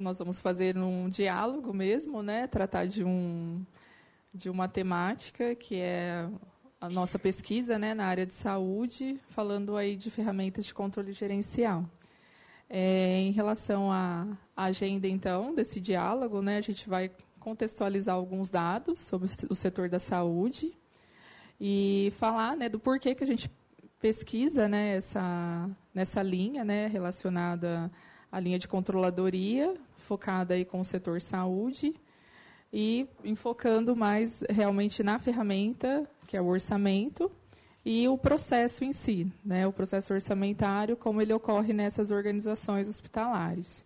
Nós vamos fazer um diálogo mesmo, né? Tratar de um de uma temática que é a nossa pesquisa, né, na área de saúde, falando aí de ferramentas de controle gerencial. É, em relação à agenda, então, desse diálogo, né, a gente vai contextualizar alguns dados sobre o setor da saúde e falar né, do porquê que a gente pesquisa né, essa, nessa linha né, relacionada à linha de controladoria, focada aí com o setor saúde, e enfocando mais realmente na ferramenta, que é o orçamento, e o processo em si, né, o processo orçamentário, como ele ocorre nessas organizações hospitalares.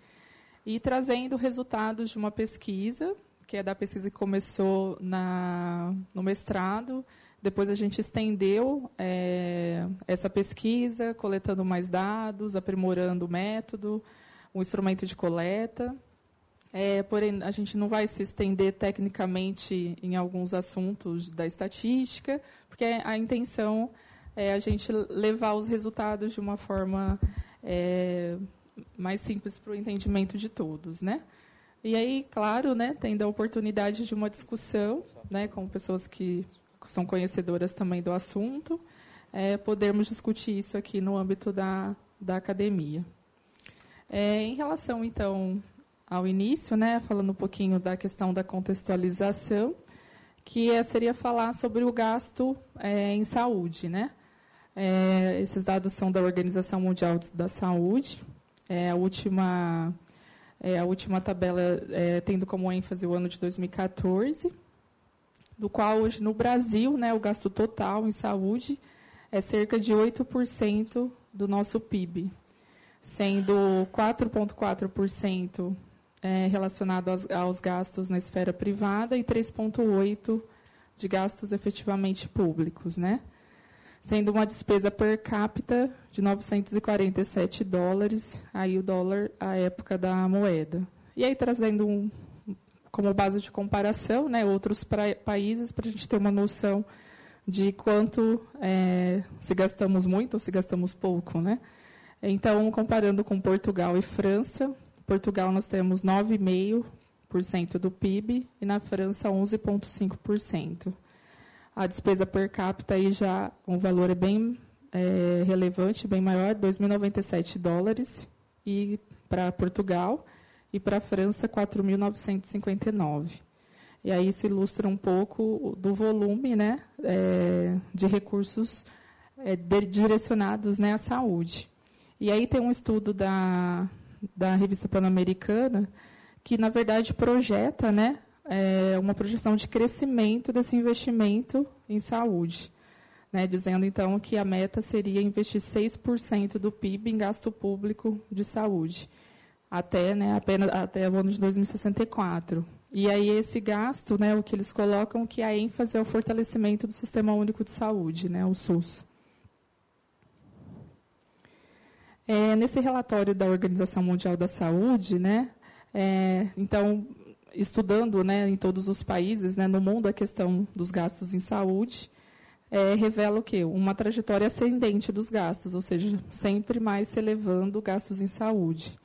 E trazendo resultados de uma pesquisa, que é da pesquisa que começou na, no mestrado, depois a gente estendeu é, essa pesquisa, coletando mais dados, aprimorando o método, o instrumento de coleta. É, porém, a gente não vai se estender tecnicamente em alguns assuntos da estatística, porque a intenção é a gente levar os resultados de uma forma é, mais simples para o entendimento de todos, né? E aí, claro, né, tendo a oportunidade de uma discussão, né, com pessoas que são conhecedoras também do assunto, é, podermos discutir isso aqui no âmbito da, da academia. É, em relação, então, ao início, né, falando um pouquinho da questão da contextualização, que é, seria falar sobre o gasto é, em saúde. Né? É, esses dados são da Organização Mundial da Saúde. É, a, última, é, a última tabela é, tendo como ênfase o ano de 2014, do qual hoje no Brasil né, o gasto total em saúde é cerca de 8% do nosso PIB, sendo 4,4% é, relacionado aos, aos, gastos na esfera privada e 3,8% de gastos efetivamente públicos, né? Sendo uma despesa per capita de 947 dólares, aí o dólar à época da moeda. E aí trazendo um, como base de comparação, né, outros pra, países para a gente ter uma noção de quanto é, se gastamos muito ou se gastamos pouco, né? Então, comparando com Portugal e França, Portugal nós temos 9,5% do PIB e na França 11,5%. A despesa per capita aí já um valor é bem é, relevante, bem maior, 2.097 dólares e para Portugal e para a França 4.959. E aí isso ilustra um pouco do volume, né, é, de recursos é, de, direcionados né, à saúde. E aí tem um estudo da da revista Pan-Americana, que, na verdade, projeta né, é, uma projeção de crescimento desse investimento em saúde. Né, dizendo, então, que a meta seria investir 6% do PIB em gasto público de saúde, até, né, apenas, até o ano de 2064. E aí esse gasto, né, o que eles colocam que a ênfase é o fortalecimento do Sistema Único de Saúde, né, o SUS. É, nesse relatório da Organização Mundial da Saúde, né, é, então, estudando né, em todos os países, né, no mundo, a questão dos gastos em saúde, é, revela o quê? Uma trajetória ascendente dos gastos, ou seja, sempre mais se elevando gastos em saúde.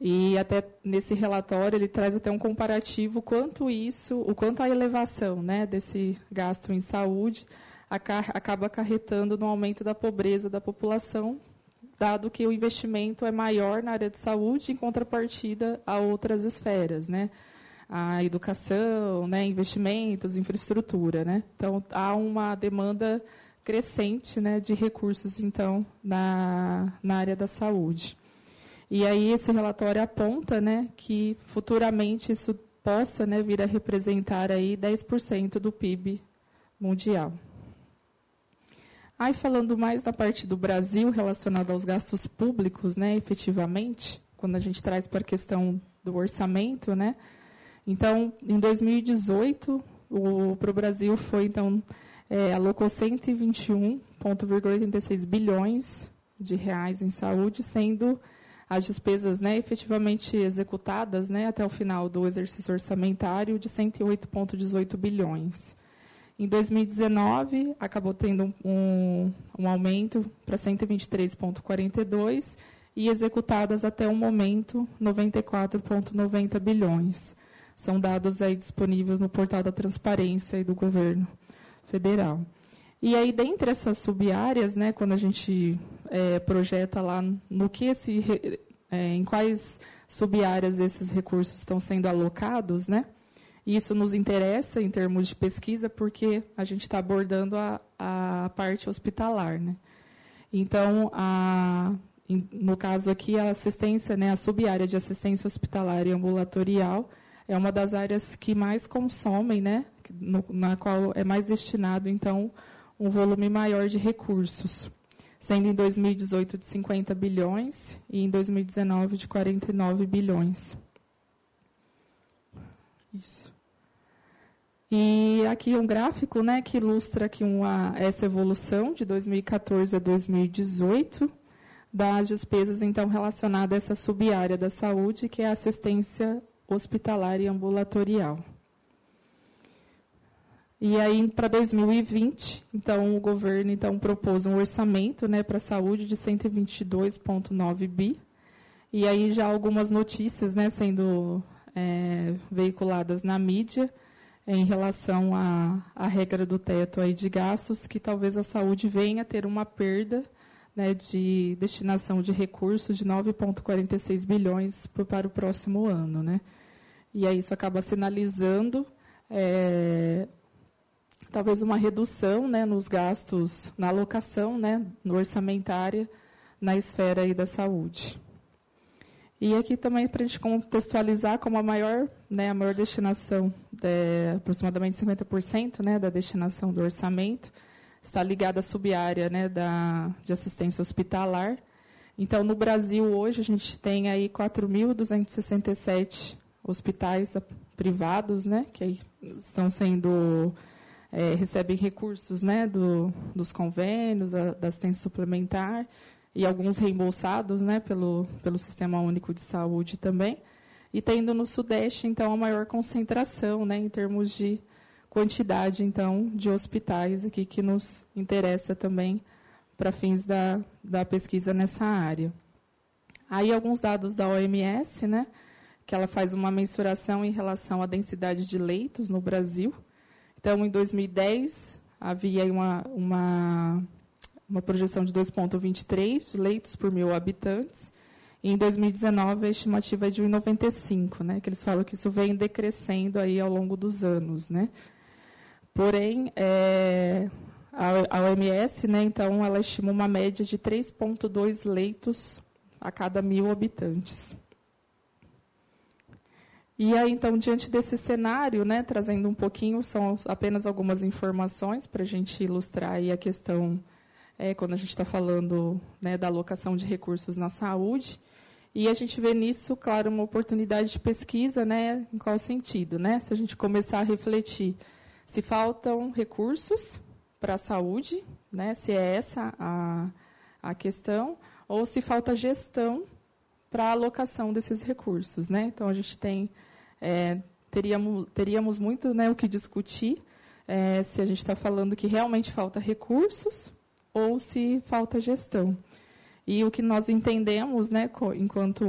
E até nesse relatório ele traz até um comparativo quanto isso, o quanto a elevação né, desse gasto em saúde acaba acarretando no aumento da pobreza da população dado que o investimento é maior na área de saúde em contrapartida a outras esferas, né? A educação, né, investimentos, infraestrutura, né? Então há uma demanda crescente, né, de recursos então na, na área da saúde. E aí esse relatório aponta, né, que futuramente isso possa, né, vir a representar aí 10% do PIB mundial. Aí falando mais da parte do Brasil relacionada aos gastos públicos, né, efetivamente, quando a gente traz para a questão do orçamento, né? Então, em 2018, para o Brasil foi então é, alocou 121,86 bilhões de reais em saúde, sendo as despesas né, efetivamente executadas né, até o final do exercício orçamentário de 108,18 bilhões. Em 2019, acabou tendo um, um aumento para 123,42 e executadas até o momento 94,90 bilhões. São dados aí disponíveis no portal da transparência do governo federal. E aí, dentre essas subáreas, né, quando a gente é, projeta lá no que esse, é, em quais subáreas esses recursos estão sendo alocados, né? Isso nos interessa em termos de pesquisa, porque a gente está abordando a, a parte hospitalar, né? Então, a, no caso aqui, a assistência, né, a subárea de assistência hospitalar e ambulatorial é uma das áreas que mais consomem, né, no, na qual é mais destinado, então, um volume maior de recursos, sendo em 2018 de 50 bilhões e em 2019 de 49 bilhões. Isso. E aqui um gráfico né, que ilustra aqui uma, essa evolução de 2014 a 2018 das despesas então relacionadas a essa subárea da saúde, que é a assistência hospitalar e ambulatorial. E aí, para 2020, então, o governo então, propôs um orçamento né, para a saúde de 122,9 bi. E aí já algumas notícias né, sendo é, veiculadas na mídia em relação à, à regra do teto aí de gastos, que talvez a saúde venha a ter uma perda né, de destinação de recursos de 9,46 bilhões para o próximo ano. Né? E aí isso acaba sinalizando é, talvez uma redução né, nos gastos, na alocação né, orçamentária na esfera aí da saúde. E aqui também para a gente contextualizar como a maior, né, a maior destinação, de, aproximadamente 50% né, da destinação do orçamento, está ligada à subárea né, da, de assistência hospitalar. Então, no Brasil, hoje, a gente tem aí 4.267 hospitais privados, né, que estão sendo, é, recebem recursos né, do, dos convênios, a, da assistência suplementar, e alguns reembolsados né, pelo, pelo Sistema Único de Saúde também. E tendo no Sudeste, então, a maior concentração né, em termos de quantidade, então, de hospitais aqui que nos interessa também para fins da, da pesquisa nessa área. Aí alguns dados da OMS, né, que ela faz uma mensuração em relação à densidade de leitos no Brasil. Então, em 2010, havia uma, uma, uma projeção de 2,23 leitos por mil habitantes. E em 2019, a estimativa é de 1,95, né, que eles falam que isso vem decrescendo aí ao longo dos anos, né, Porém, é, a, OMS, né, então, ela estima uma média de 3,2 leitos a cada mil habitantes. E aí, então, diante desse cenário, né, trazendo um pouquinho, são apenas algumas informações para a gente ilustrar a questão, é, quando a gente está falando né, da alocação de recursos na saúde. E a gente vê nisso, claro, uma oportunidade de pesquisa, né, em qual sentido? Né? Se a gente começar a refletir se faltam recursos para a saúde, né, se é essa a, a questão, ou se falta gestão para a alocação desses recursos. Né? Então, a gente tem, é, teríamos, teríamos muito né, o que discutir é, se a gente está falando que realmente falta recursos ou se falta gestão. E o que nós entendemos, né, enquanto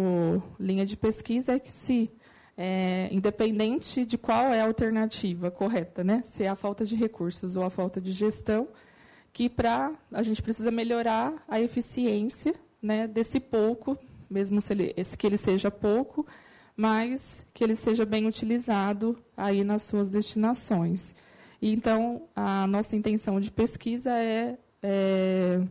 linha de pesquisa, é que se é, independente de qual é a alternativa correta, né? se é a falta de recursos ou a falta de gestão, que para a gente precisa melhorar a eficiência né, desse pouco, mesmo se ele, que ele seja pouco, mas que ele seja bem utilizado aí nas suas destinações. Então, a nossa intenção de pesquisa é, é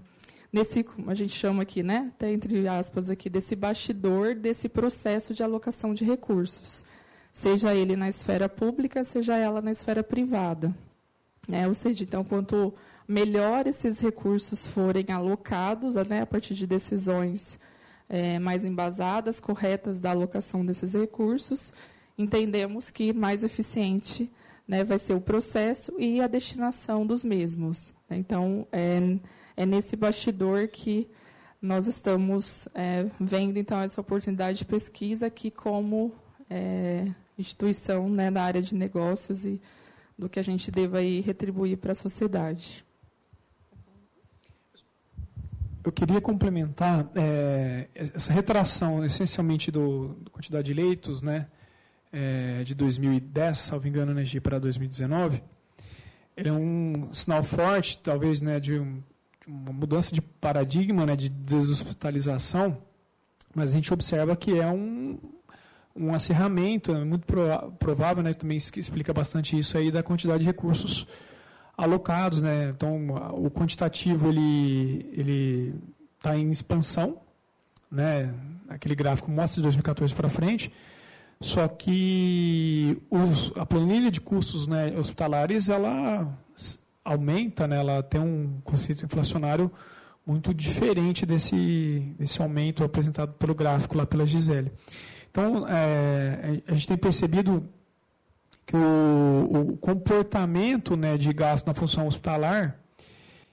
nesse, a gente chama aqui, né, até entre aspas aqui, desse bastidor desse processo de alocação de recursos, seja ele na esfera pública, seja ela na esfera privada. É, ou seja, então, quanto melhor esses recursos forem alocados, né, a partir de decisões é, mais embasadas, corretas da alocação desses recursos, entendemos que mais eficiente né, vai ser o processo e a destinação dos mesmos. Então, é, é nesse bastidor que nós estamos é, vendo então essa oportunidade de pesquisa aqui como é, instituição né, na área de negócios e do que a gente deva aí retribuir para a sociedade. eu queria complementar é, essa retração, essencialmente, do, do, quantidade de leitos, né, é, de 2010, salvo engano, né, para 2019. Ele é um sinal forte, talvez, né, de, um, de uma mudança de paradigma, né, de deshospitalização, mas a gente observa que é um, um acirramento, é muito provável, né, também explica bastante isso aí da quantidade de recursos alocados, né? Então, o quantitativo ele ele está em expansão, né? Aquele gráfico mostra de 2014 para frente. Só que os, a planilha de custos né, hospitalares ela aumenta, né? Ela tem um conceito inflacionário muito diferente desse desse aumento apresentado pelo gráfico lá pela Gisele. Então, é, a gente tem percebido que o, o comportamento né, de gasto na função hospitalar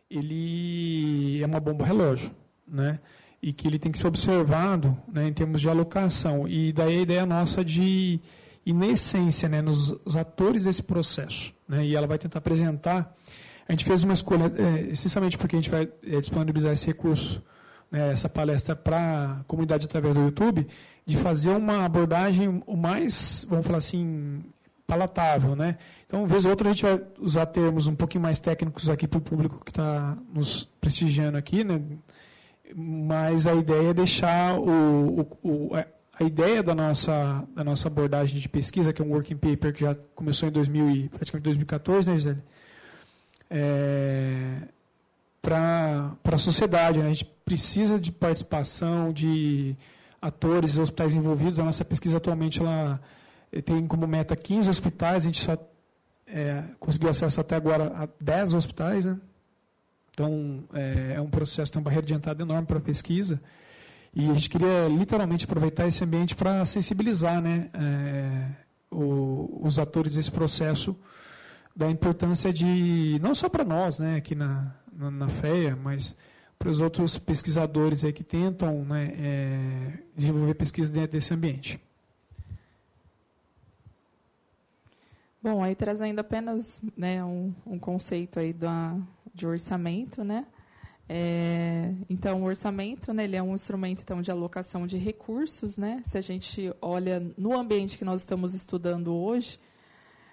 ele é uma bomba relógio, né? E que ele tem que ser observado né, em termos de alocação. E daí a ideia nossa de ir na essência, né, nos atores desse processo. Né, e ela vai tentar apresentar. A gente fez uma escolha, é, essencialmente porque a gente vai é, disponibilizar esse recurso, né, essa palestra para a comunidade através do YouTube, de fazer uma abordagem o mais, vamos falar assim, palatável, né? Então, vez ou outra, a gente vai usar termos um pouquinho mais técnicos aqui para o público que está nos prestigiando aqui, né? Mas a ideia é deixar o, o, o, a ideia da nossa, da nossa abordagem de pesquisa, que é um working paper que já começou em 2000 praticamente 2014, né, Gisele? É, para a sociedade. Né? A gente precisa de participação de atores e hospitais envolvidos. A nossa pesquisa atualmente ela tem como meta 15 hospitais, a gente só é, conseguiu acesso até agora a 10 hospitais. Né? Então, é, é um processo, tem uma barreira de entrada enorme para a pesquisa. E a gente queria literalmente aproveitar esse ambiente para sensibilizar né, é, o, os atores desse processo da importância de, não só para nós né, aqui na, na, na, FEA, mas para os outros pesquisadores aí que tentam né, é, desenvolver pesquisa dentro desse ambiente. Bom, aí trazendo apenas né, um, um conceito aí da, de orçamento, né? É, então, o orçamento, né, ele é um instrumento então de alocação de recursos, né? Se a gente olha no ambiente que nós estamos estudando hoje,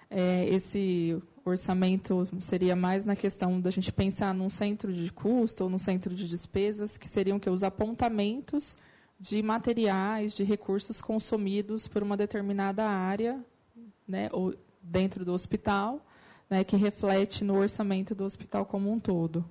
é, esse orçamento seria mais na questão da gente pensar num centro de custo ou num centro de despesas, que seriam que os apontamentos de materiais, de recursos consumidos por uma determinada área, né, ou dentro do hospital, né, que reflete no orçamento do hospital como um todo.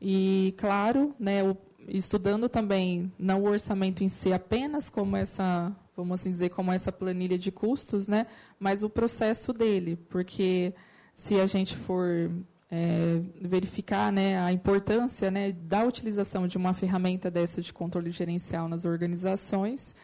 E, claro, né, o, estudando também não o orçamento em si apenas como essa, vamos assim dizer, como essa planilha de custos, né, mas o processo dele, porque se a gente for é, verificar né, a importância né, da utilização de uma ferramenta dessa de controle gerencial nas organizações,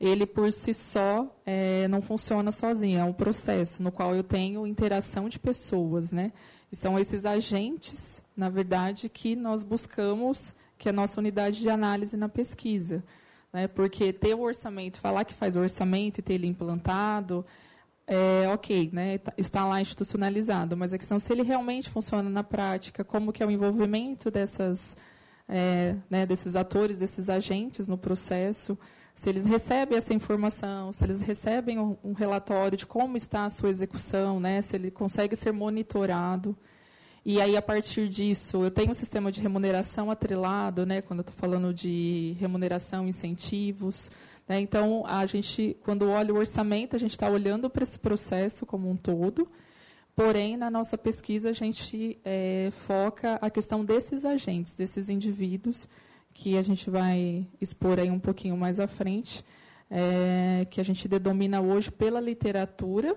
ele por si só é, não funciona sozinho, é um processo no qual eu tenho interação de pessoas, né? E são esses agentes, na verdade, que nós buscamos, que é a nossa unidade de análise na pesquisa. Né? Porque ter o orçamento, falar que faz orçamento e ter ele implantado, é ok, né? Tá, está lá institucionalizado, mas a questão é se ele realmente funciona na prática, como que é o envolvimento dessas, é, né, desses atores, desses agentes no processo, se eles recebem essa informação, se eles recebem um, relatório de como está a sua execução, né, se ele consegue ser monitorado. E aí, a partir disso, eu tenho um sistema de remuneração atrelado, né, quando eu estou falando de remuneração, incentivos. Né, então, a gente, quando olha o orçamento, a gente está olhando para esse processo como um todo. Porém, na nossa pesquisa, a gente é, foca a questão desses agentes, desses indivíduos, que a gente vai expor aí um pouquinho mais à frente, é, que a gente denomina hoje pela literatura,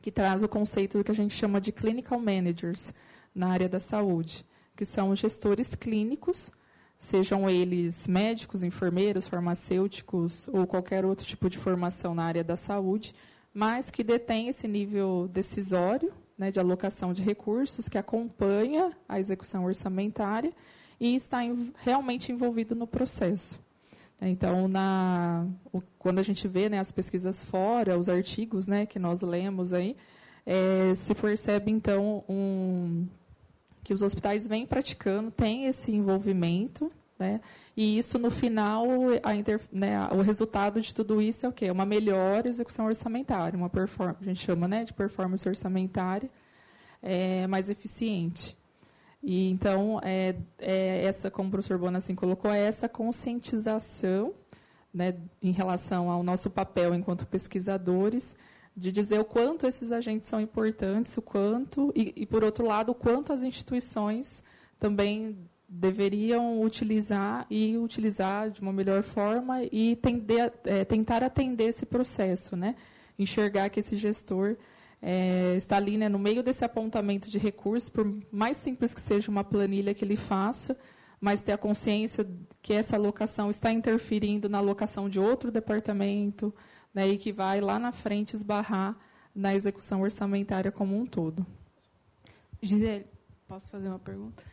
que traz o conceito do que a gente chama de clinical managers na área da saúde, que são gestores clínicos, sejam eles médicos, enfermeiros, farmacêuticos ou qualquer outro tipo de formação na área da saúde, mas que detém esse nível decisório né, de alocação de recursos, que acompanha a execução orçamentária e está realmente envolvido no processo. Então, na, quando a gente vê né, as pesquisas fora, os artigos né, que nós lemos aí, é, se percebe então um, que os hospitais vêm praticando, têm esse envolvimento né? E isso, no final, inter, né, o resultado de tudo isso é o quê? Uma melhor execução orçamentária, uma performance, a gente chama né, de performance orçamentária é, mais eficiente. E então, é, é, essa, como o professor Bonassin colocou, é essa conscientização né, em relação ao nosso papel enquanto pesquisadores, de dizer o quanto esses agentes são importantes, o quanto, e, e por outro lado, o quanto as instituições também deveriam utilizar e utilizar de uma melhor forma e tender, é, tentar atender esse processo, né? enxergar que esse gestor é, está ali né, no meio desse apontamento de recursos, por mais simples que seja uma planilha que ele faça, mas ter a consciência que essa alocação está interferindo na alocação de outro departamento né, e que vai lá na frente esbarrar na execução orçamentária como um todo. Gisele, posso fazer uma pergunta?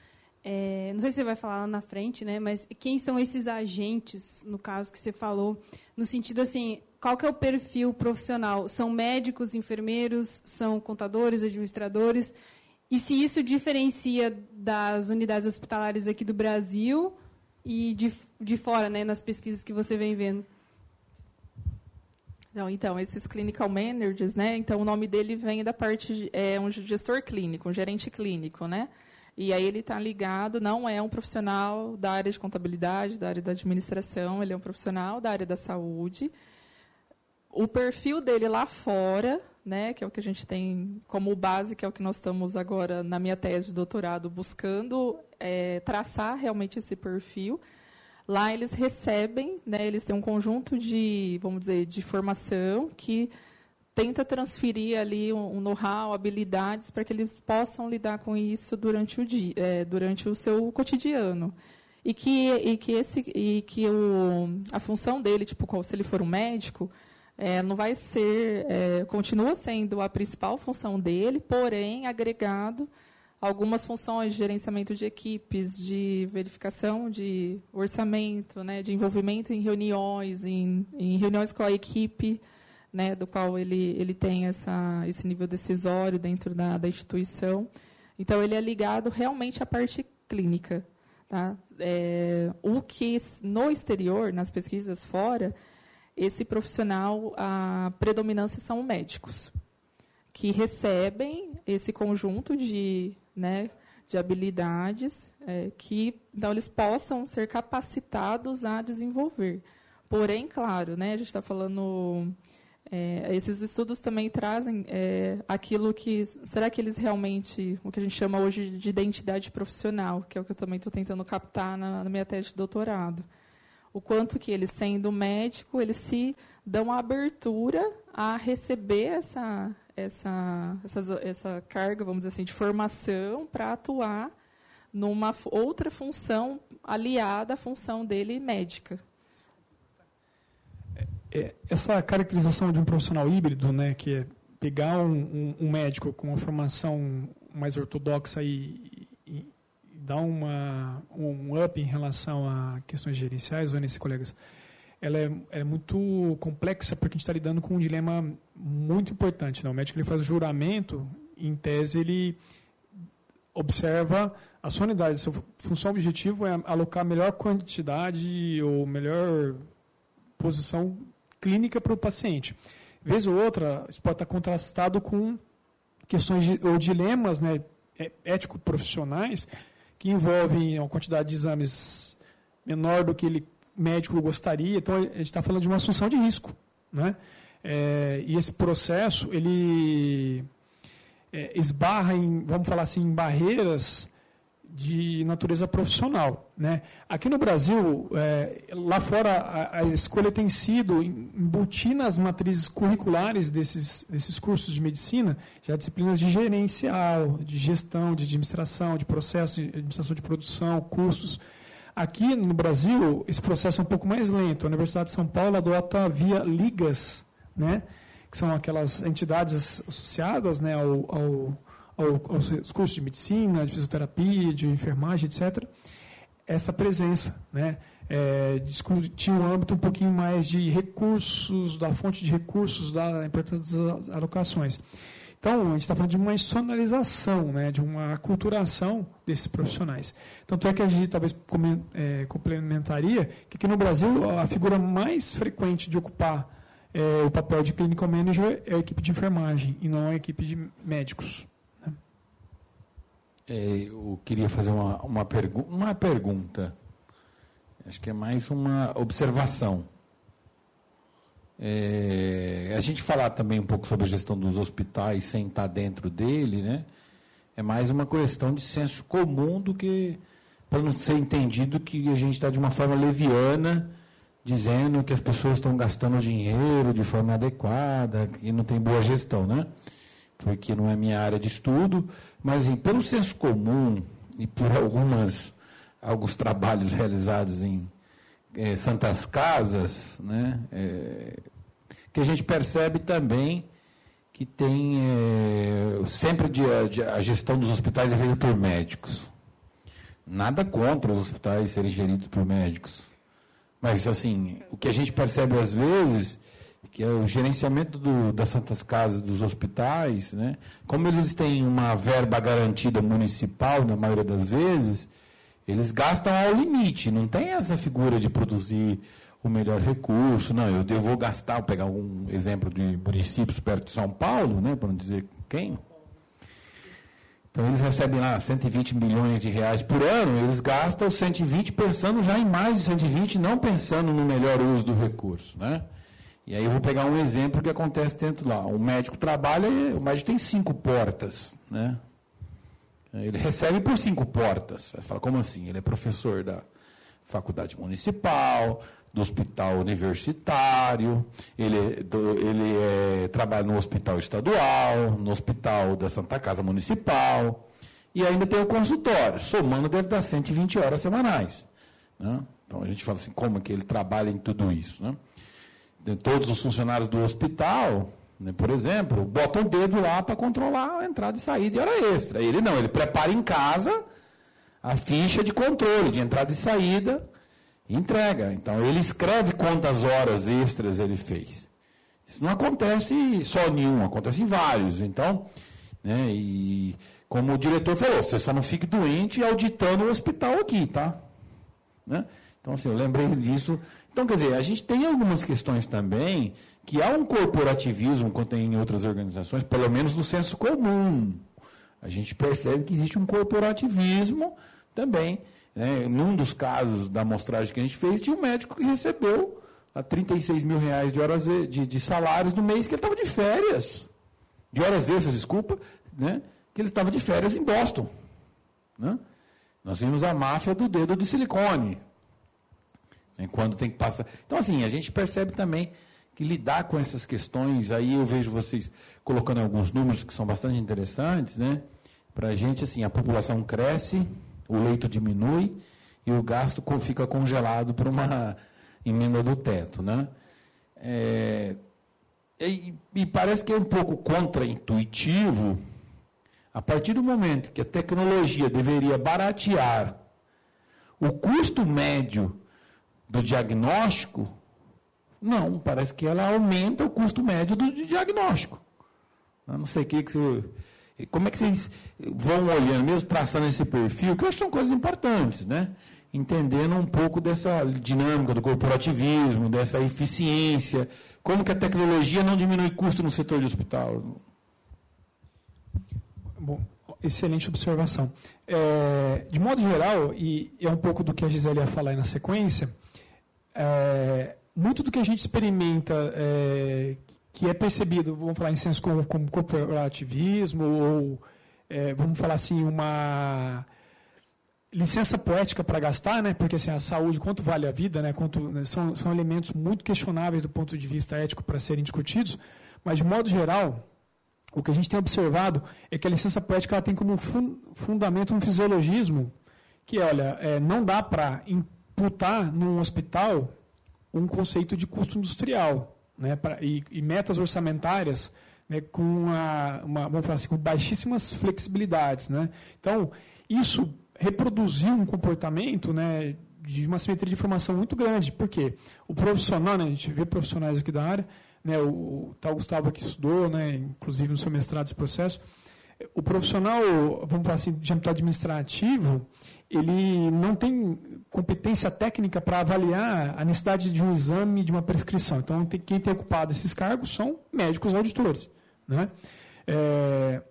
É, não sei se você vai falar lá na frente, né? Mas quem são esses agentes, no caso que você falou, no sentido assim, qual que é o perfil profissional? São médicos, enfermeiros, são contadores, administradores? E se isso diferencia das unidades hospitalares aqui do Brasil e de, de fora, né, nas pesquisas que você vem vendo? Não, então, esses clinical managers, né? Então, o nome dele vem da parte de, é um gestor clínico, um gerente clínico, né? E aí ele está ligado, não é um profissional da área de contabilidade, da área da administração, ele é um profissional da área da saúde o perfil dele lá fora, né, que é o que a gente tem como base, que é o que nós estamos agora na minha tese de doutorado buscando é, traçar realmente esse perfil. Lá eles recebem, né, eles têm um conjunto de, vamos dizer, de formação que tenta transferir ali um, um know-how, habilidades para que eles possam lidar com isso durante o dia, é, durante o seu cotidiano. E que e que esse e que o, a função dele, tipo, se ele for um médico, é, não vai ser, é, continua sendo a principal função dele, porém agregado algumas funções de gerenciamento de equipes, de verificação de orçamento, né, de envolvimento em reuniões, em, em reuniões com a equipe, né, do qual ele, ele tem essa, esse nível decisório dentro da, da instituição. Então, ele é ligado realmente à parte clínica. Tá? É, o que no exterior, nas pesquisas fora, esse profissional, a predominância são médicos, que recebem esse conjunto de, né, de habilidades é, que então eles possam ser capacitados a desenvolver. Porém, claro, né, a gente está falando é, esses estudos também trazem é, aquilo que será que eles realmente o que a gente chama hoje de identidade profissional, que é o que eu também estou tentando captar na, na minha tese de doutorado o quanto que eles, sendo médico, eles se dão a abertura a receber essa, essa, essa, essa carga, vamos dizer assim, de formação para atuar numa outra função aliada à função dele médica. É, essa caracterização de um profissional híbrido, né, que é pegar um, um, um médico com uma formação mais ortodoxa e, dá uma, um up em relação a questões gerenciais, Vanessa colegas, ela é, é muito complexa porque a gente está lidando com um dilema muito importante. Né? O médico ele faz o juramento, em tese ele observa a sua unidade. Sua função objetivo é alocar melhor quantidade ou melhor posição clínica para o paciente. Vez ou outra, isso pode estar contrastado com questões de, ou dilemas né, é, ético-profissionais que envolvem uma quantidade de exames menor do que ele médico gostaria. Então, a gente está falando de uma assunção de risco. Né? É, e esse processo, ele é, esbarra em, vamos falar assim, em barreiras de natureza profissional. Né? Aqui no Brasil, é, lá fora, a, a, escolha tem sido embutir nas matrizes curriculares desses, desses cursos de medicina já disciplinas de gerencial, de gestão, de administração, de processo, de administração de produção, custos. Aqui no Brasil, esse processo é um pouco mais lento. A Universidade de São Paulo adota via ligas, né? que são aquelas entidades associadas né, ao, ao aos cursos de medicina, de fisioterapia, de enfermagem, etc., essa presença, né? É, discutir um âmbito um pouquinho mais de recursos, da fonte de recursos, da importância das alocações. Então, a gente está falando de uma institucionalização, né, de uma aculturação desses profissionais. Tanto é que a gente talvez é, complementaria que aqui no Brasil a figura mais frequente de ocupar é, o papel de clinical manager é a equipe de enfermagem e não a equipe de médicos. É, eu queria fazer uma, uma, pergu uma pergunta. Acho que é mais uma observação. É, a gente falar também um pouco sobre a gestão dos hospitais sem estar dentro dele, né? É mais uma questão de senso comum do que para não ser entendido que a gente está de uma forma leviana dizendo que as pessoas estão gastando dinheiro de forma adequada e não tem boa gestão, né? Porque não é minha área de estudo, mas assim, pelo senso comum e por algumas alguns trabalhos realizados em é, santas casas, né? É, que a gente percebe também que tem é, sempre de, de, a gestão dos hospitais é feita por médicos. Nada contra os hospitais serem geridos por médicos. Mas, assim, o que a gente percebe às vezes, que é o gerenciamento do, das santas casas, dos hospitais, né? como eles têm uma verba garantida municipal, na maioria das vezes, eles gastam ao limite, não tem essa figura de produzir o melhor recurso. Não, eu, eu vou gastar, vou pegar um exemplo de municípios perto de São Paulo, né, para não dizer quem. Então eles recebem lá 120 milhões de reais por ano, eles gastam 120 pensando já em mais de 120, não pensando no melhor uso do recurso. Né? E aí eu vou pegar um exemplo que acontece dentro lá. O médico trabalha o médico tem cinco portas. Né? Ele recebe por cinco portas. Você fala, como assim? Ele é professor da faculdade municipal, do hospital universitário, ele, do, ele é, trabalha no hospital estadual, no hospital da Santa Casa Municipal, e ainda tem o consultório. Somando, deve dar 120 horas semanais. Né? Então a gente fala assim, como que ele trabalha em tudo isso? Né? Todos os funcionários do hospital né? Por exemplo, bota um dedo lá para controlar a entrada e saída de hora extra. Ele não, ele prepara em casa a ficha de controle de entrada e saída e entrega. Então ele escreve quantas horas extras ele fez. Isso não acontece só em um, acontece em vários. Então, né, e como o diretor falou, você só não fique doente auditando o hospital aqui, tá? Né? Então, assim, eu lembrei disso. Então, quer dizer, a gente tem algumas questões também que há um corporativismo, quanto tem em outras organizações, pelo menos no senso comum. A gente percebe que existe um corporativismo também. Né? Num dos casos da amostragem que a gente fez, tinha um médico que recebeu a 36 mil reais de, horas de, de salários no mês que ele estava de férias. De horas extras, desculpa, né? que ele estava de férias em Boston. Né? Nós vimos a máfia do dedo de silicone. Quando tem que passar. Então, assim, a gente percebe também que lidar com essas questões, aí eu vejo vocês colocando alguns números que são bastante interessantes, né? Para a gente, assim, a população cresce, o leito diminui e o gasto fica congelado por uma emenda do teto, né? É, e, e parece que é um pouco contraintuitivo, a partir do momento que a tecnologia deveria baratear o custo médio do diagnóstico, não, parece que ela aumenta o custo médio do diagnóstico. Eu não sei o que, que você, Como é que vocês vão olhando, mesmo traçando esse perfil, que eu acho que são coisas importantes, né? Entendendo um pouco dessa dinâmica do corporativismo, dessa eficiência, como que a tecnologia não diminui custo no setor de hospital. Bom, excelente observação. É, de modo geral, e é um pouco do que a Gisele ia falar aí na sequência, é, muito do que a gente experimenta, é, que é percebido, vamos falar em senso como, como corporativismo, ou, é, vamos falar assim, uma licença poética para gastar, né? porque assim, a saúde, quanto vale a vida, né? Quanto, né? São, são elementos muito questionáveis do ponto de vista ético para serem discutidos, mas, de modo geral, o que a gente tem observado é que a licença poética ela tem como fun fundamento um fisiologismo que, olha, é, não dá para imputar num hospital um conceito de custo industrial né, pra, e, e, metas orçamentárias né, com, uma, uma, vamos falar assim, com baixíssimas flexibilidades. Né? Então, isso reproduziu um comportamento né, de uma simetria de informação muito grande. Por quê? O profissional, né, a gente vê profissionais aqui da área, né, o, o tal Gustavo que estudou, né, inclusive no seu mestrado esse processo, o profissional, vamos falar assim, de âmbito administrativo, ele não tem competência técnica para avaliar a necessidade de um exame, de uma prescrição. Então, tem, quem tem ocupado esses cargos são médicos auditores. Né? É,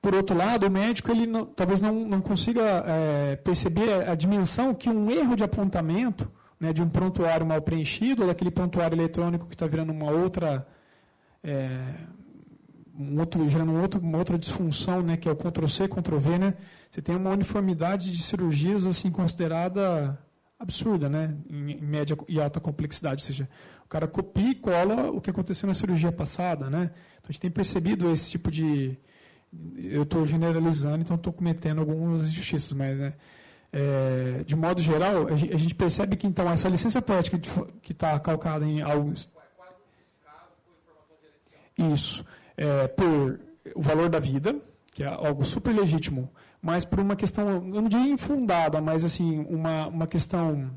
por outro lado, o médico ele não, talvez não, não consiga é, perceber a dimensão que um erro de apontamento né, de um prontuário mal preenchido, ou daquele prontuário eletrônico que está virando uma outra, é, um outro, gerando um outro, uma outra disfunção, né, que é o Ctrl-C, Ctrl-V, né, você tem uma uniformidade de cirurgias assim considerada absurda, né, em, média e alta complexidade, ou seja, o cara copia e cola o que aconteceu na cirurgia passada, né. Então a gente tem percebido esse tipo de, eu estou generalizando, então estou cometendo algumas injustiças, mas né, é, de modo geral, a gente percebe que então essa licença poética que está calcada em algo. Isso. É, por o valor da vida, que é algo super legítimo, mas por uma questão, eu não diria infundada, mas assim, uma, uma questão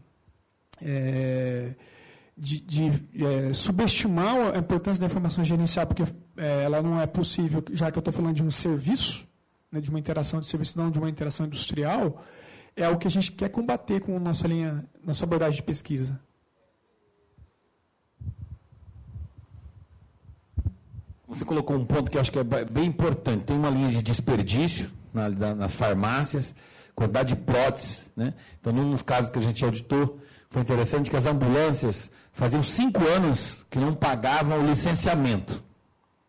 é, de, de é, subestimar a importância da informação gerencial, porque é, ela não é possível, já que eu estou falando de um serviço, né, de uma interação de serviço, não de uma interação industrial, é o que a gente quer combater com a nossa linha, nossa abordagem de pesquisa. Você colocou um ponto que eu acho que é bem importante. Tem uma linha de desperdício na, nas farmácias, quantidade de próteses. Né? Então, num dos casos que a gente auditou, foi interessante que as ambulâncias faziam cinco anos que não pagavam o licenciamento.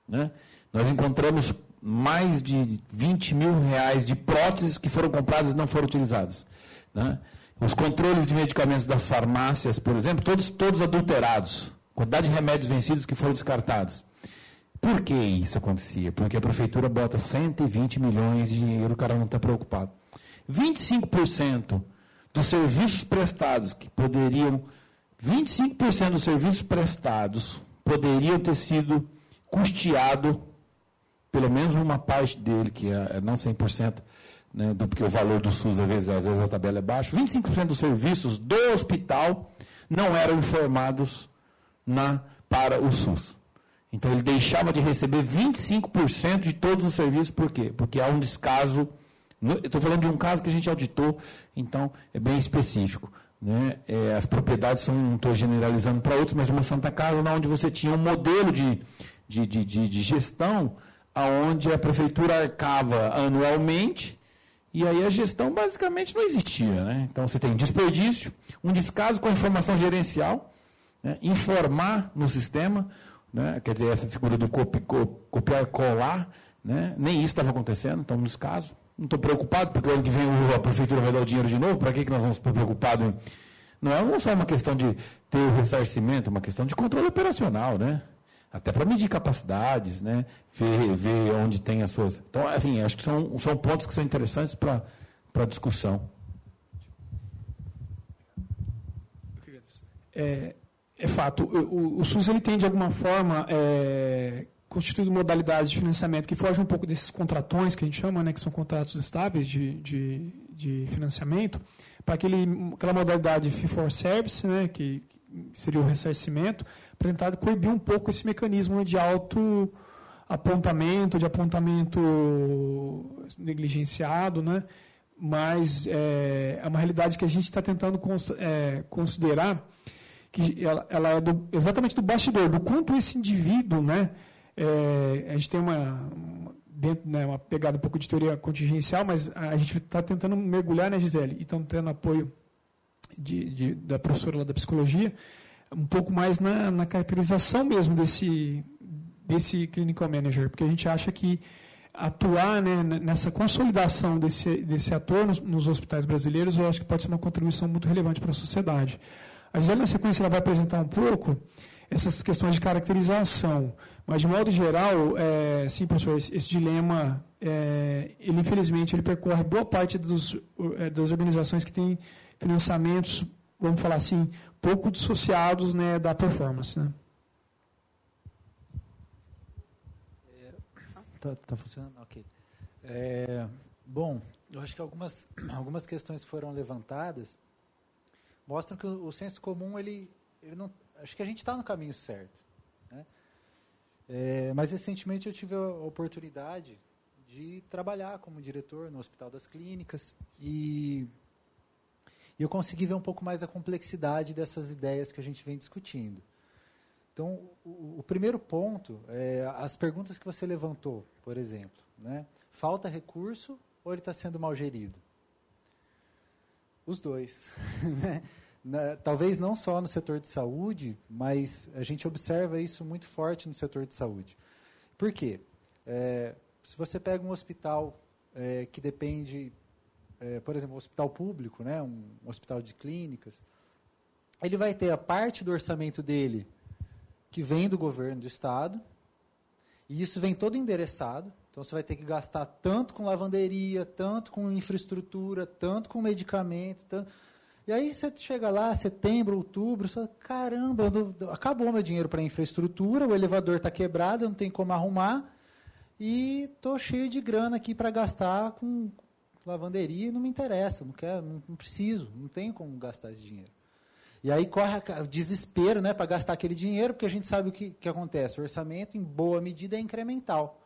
Né? Nós encontramos mais de 20 mil reais de próteses que foram compradas e não foram utilizadas. Né? Os controles de medicamentos das farmácias, por exemplo, todos, todos adulterados. Quantidade de remédios vencidos que foram descartados. Por que isso acontecia? Porque a prefeitura bota 120 milhões de dinheiro, o cara não está preocupado. 25% dos serviços prestados que poderiam, 25% dos serviços prestados poderiam ter sido custeado pelo menos uma parte dele, que é, é não 100%, né, do, porque o valor do SUS, às vezes, às vezes a tabela é baixa, 25% dos serviços do hospital não eram informados na, para o SUS. Então, ele deixava de receber 25% de todos os serviços, por quê? Porque há um descaso. Estou falando de um caso que a gente auditou, então é bem específico. Né? É, as propriedades são, não estou generalizando para outros, mas de uma Santa Casa, onde você tinha um modelo de, de, de, de, de gestão aonde a prefeitura arcava anualmente e aí a gestão basicamente não existia. Né? Então você tem desperdício, um descaso com a informação gerencial, né? informar no sistema, né? quer dizer, essa figura do copi, copiar e colar, né? nem isso estava acontecendo, então um descaso. Não estou preocupado, porque ano que vem a prefeitura vai dar o dinheiro de novo, para que, que nós vamos estar preocupados? Não é só uma questão de ter o ressarcimento, é uma questão de controle operacional, né? até para medir capacidades, né? ver, ver onde tem as suas. Então, assim, acho que são, são pontos que são interessantes para a discussão. É, é fato. O, o, SUS ele tem, de alguma forma, é, constituído modalidades de financiamento que fogem um pouco desses contratões que a gente chama, né, que são contratos estáveis de, de, de financiamento, para aquele, aquela modalidade fee for service, né, que, que seria o ressarcimento, para coibir um pouco esse mecanismo de auto apontamento, de apontamento negligenciado, né? mas é, é uma realidade que a gente está tentando cons é, considerar que ela, ela é do, exatamente do bastidor, do quanto esse indivíduo, né, é, a gente tem uma, uma, dentro, né, uma pegada um pouco de teoria contingencial, mas a gente está tentando mergulhar, né, Gisele, e estamos tendo apoio de, de, da professora lá da psicologia, um pouco mais na, na caracterização mesmo desse, desse clinical manager, porque a gente acha que atuar né, nessa consolidação desse, desse ator nos, nos, hospitais brasileiros, eu acho que pode ser uma contribuição muito relevante para a sociedade. A Gisele, na sequência, ela vai apresentar um pouco essas questões de caracterização, mas, de modo geral, é, sim, professor, esse, esse dilema, é, ele, infelizmente, ele percorre boa parte dos, é, das organizações que têm financiamentos, vamos falar assim, pouco dissociados né, da performance. Né? Está tá funcionando? Ok. É, bom, eu acho que algumas, algumas questões que foram levantadas mostram que o, senso comum, ele, ele não, acho que a gente está no caminho certo. Né? É, mas recentemente eu tive a oportunidade de trabalhar como diretor no Hospital das Clínicas e, e eu consegui ver um pouco mais a complexidade dessas ideias que a gente vem discutindo. Então, o, o primeiro ponto é as perguntas que você levantou, por exemplo. Né? Falta recurso ou ele está sendo mal gerido? Os dois. Né? talvez não só no setor de saúde, mas a gente observa isso muito forte no setor de saúde. Por quê? É, se você pega um hospital é, que depende, é, por exemplo, um hospital público, né, um, um hospital de clínicas, ele vai ter a parte do orçamento dele que vem do governo do estado, e isso vem todo endereçado. Então você vai ter que gastar tanto com lavanderia, tanto com infraestrutura, tanto com medicamento. Tanto... E aí você chega lá, setembro, outubro, você fala, caramba, acabou meu dinheiro para infraestrutura, o elevador está quebrado, não tem como arrumar, e estou cheio de grana aqui para gastar com lavanderia e não me interessa, não quero, não, não preciso, não tenho como gastar esse dinheiro. E aí corre o desespero né, para gastar aquele dinheiro, porque a gente sabe o que, que acontece. O orçamento, em boa medida, é incremental.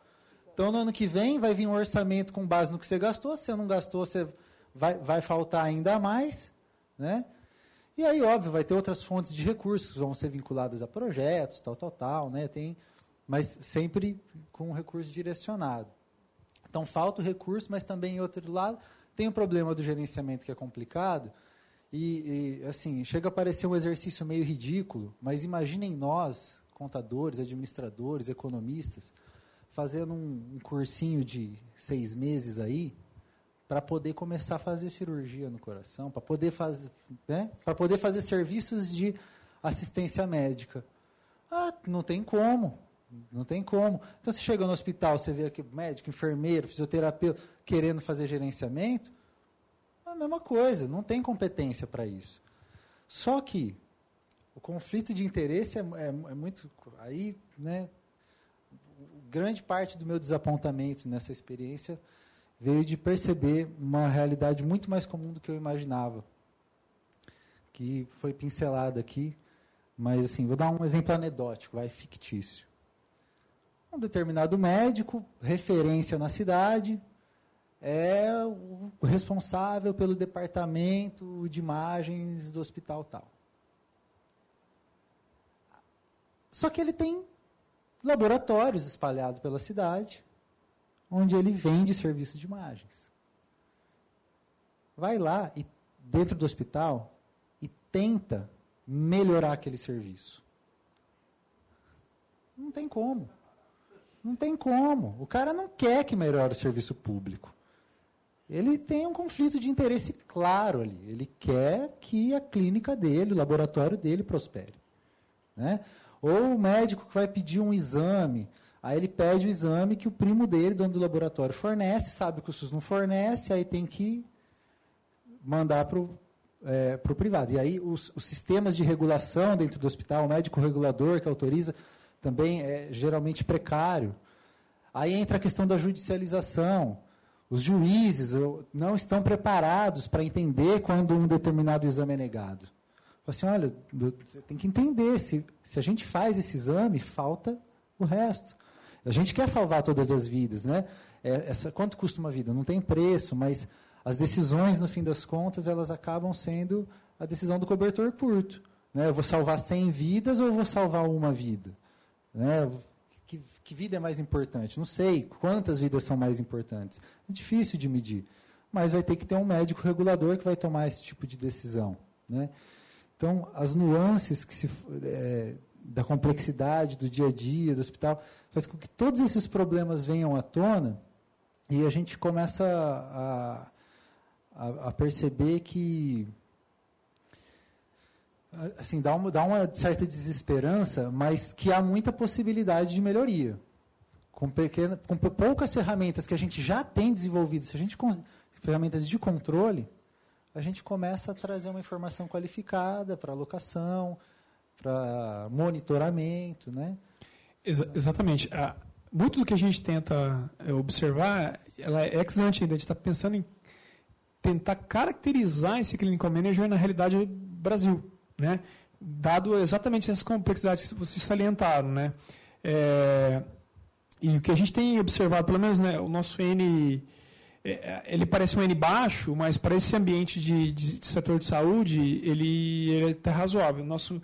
Então, no ano que vem, vai vir um orçamento com base no que você gastou. Se você não gastou, você vai, vai faltar ainda mais. Né? E aí, óbvio, vai ter outras fontes de recursos que vão ser vinculadas a projetos, tal, tal, tal. Né? Tem, mas sempre com recurso direcionado. Então, falta o recurso, mas também, em outro lado, tem o problema do gerenciamento que é complicado, e, e, assim, chega a parecer um exercício meio ridículo, mas imaginem nós, contadores, administradores, economistas, fazendo um, um cursinho de seis meses aí, para poder começar a fazer cirurgia no coração, para poder, faz, né, poder fazer serviços de assistência médica. Ah, não tem como. Não tem como. Então, você chega no hospital, você vê aqui médico, enfermeiro, fisioterapeuta querendo fazer gerenciamento, é a mesma coisa, não tem competência para isso. Só que o conflito de interesse é, é, é muito. Aí, né, grande parte do meu desapontamento nessa experiência veio de perceber uma realidade muito mais comum do que eu imaginava. Que foi pincelada aqui, mas assim, vou dar um exemplo anedótico, vai fictício. Um determinado médico, referência na cidade, é o responsável pelo departamento de imagens do hospital tal. Só que ele tem laboratórios espalhados pela cidade, onde ele vende serviço de imagens. Vai lá e dentro do hospital e tenta melhorar aquele serviço. Não tem como. Não tem como. O cara não quer que melhore o serviço público ele tem um conflito de interesse claro ali. Ele quer que a clínica dele, o laboratório dele prospere. Né? Ou o médico que vai pedir um exame, aí ele pede o exame que o primo dele, dono do laboratório, fornece, sabe que o SUS não fornece, aí tem que mandar para o é, privado. E aí os, os, sistemas de regulação dentro do hospital, o médico regulador que autoriza, também é geralmente precário. Aí entra a questão da judicialização. Os juízes não estão preparados para entender quando um determinado exame é negado. Assim, olha, você tem que entender, se, se a gente faz esse exame, falta o resto. A gente quer salvar todas as vidas, né? É, essa, quanto custa uma vida? Não tem preço, mas as decisões, no fim das contas, elas acabam sendo a decisão do cobertor curto. Né? Eu vou salvar 100 vidas ou eu vou salvar uma vida? Né? que, que vida é mais importante? Não sei. Quantas vidas são mais importantes? É difícil de medir. Mas vai ter que ter um médico regulador que vai tomar esse tipo de decisão. Né? Então, as nuances que se, é, da complexidade do dia a dia, do hospital, faz com que todos esses problemas venham à tona e a gente começa a, a, a perceber que assim, dá uma, dá uma certa desesperança, mas que há muita possibilidade de melhoria. Com, pequena, com poucas ferramentas que a gente já tem desenvolvidas, se a gente ferramentas de controle, a gente começa a trazer uma informação qualificada para alocação, para monitoramento, né? Ex exatamente. Muito do que a gente tenta é, observar, ela é ex ante ainda. A gente está pensando em tentar caracterizar esse clinical manager na realidade Brasil né? dado exatamente essas complexidades que vocês salientaram. Né? É, e o que a gente tem observado, pelo menos né, o nosso N, ele parece um N baixo, mas para esse ambiente de, de, de setor de saúde, ele, ele é até razoável. Nosso,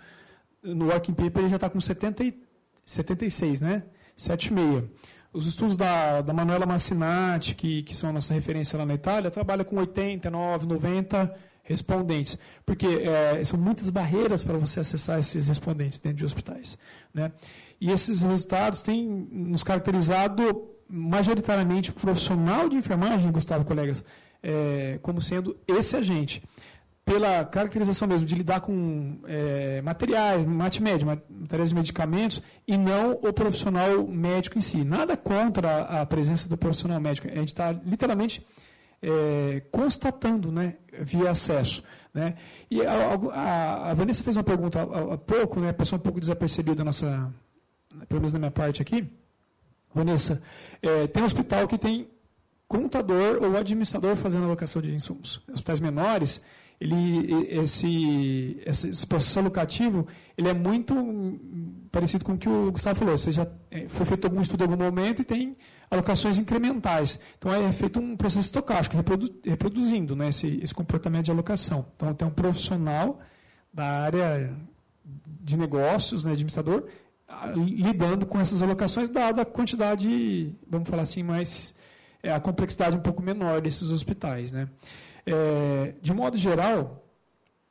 no Working Paper ele já está com 70 e, 76, né? 7,5. Os estudos da, da Manuela Massinati, que, que são a nossa referência lá na Itália, trabalham com 89, 90 respondentes, porque é, são muitas barreiras para você acessar esses respondentes dentro de hospitais. Né? E esses resultados têm nos caracterizado majoritariamente o profissional de enfermagem, Gustavo, colegas, é, como sendo esse agente. Pela caracterização mesmo de lidar com é, materiais, multimédia, materiais e medicamentos, e não o profissional médico em si. Nada contra a presença do profissional médico. A gente está literalmente é, constatando né, via acesso. Né? E a, a, a, Vanessa fez uma pergunta há, há pouco, né, passou um pouco desapercebida da nossa, pelo menos na minha parte aqui. Vanessa, é, tem um hospital que tem contador ou administrador fazendo alocação de insumos. Hospitais menores, ele, esse, esse processo alocativo ele é muito parecido com o que o Gustavo falou. Ou seja, é, foi feito algum estudo em algum momento e tem alocações incrementais. Então, é feito um processo estocástico, reprodu, reproduzindo né, esse, esse comportamento de alocação. Então, tem um profissional da área de negócios, né, administrador, lidando com essas alocações, dada a quantidade, vamos falar assim, mais é, a complexidade um pouco menor desses hospitais. Né? É, de modo geral,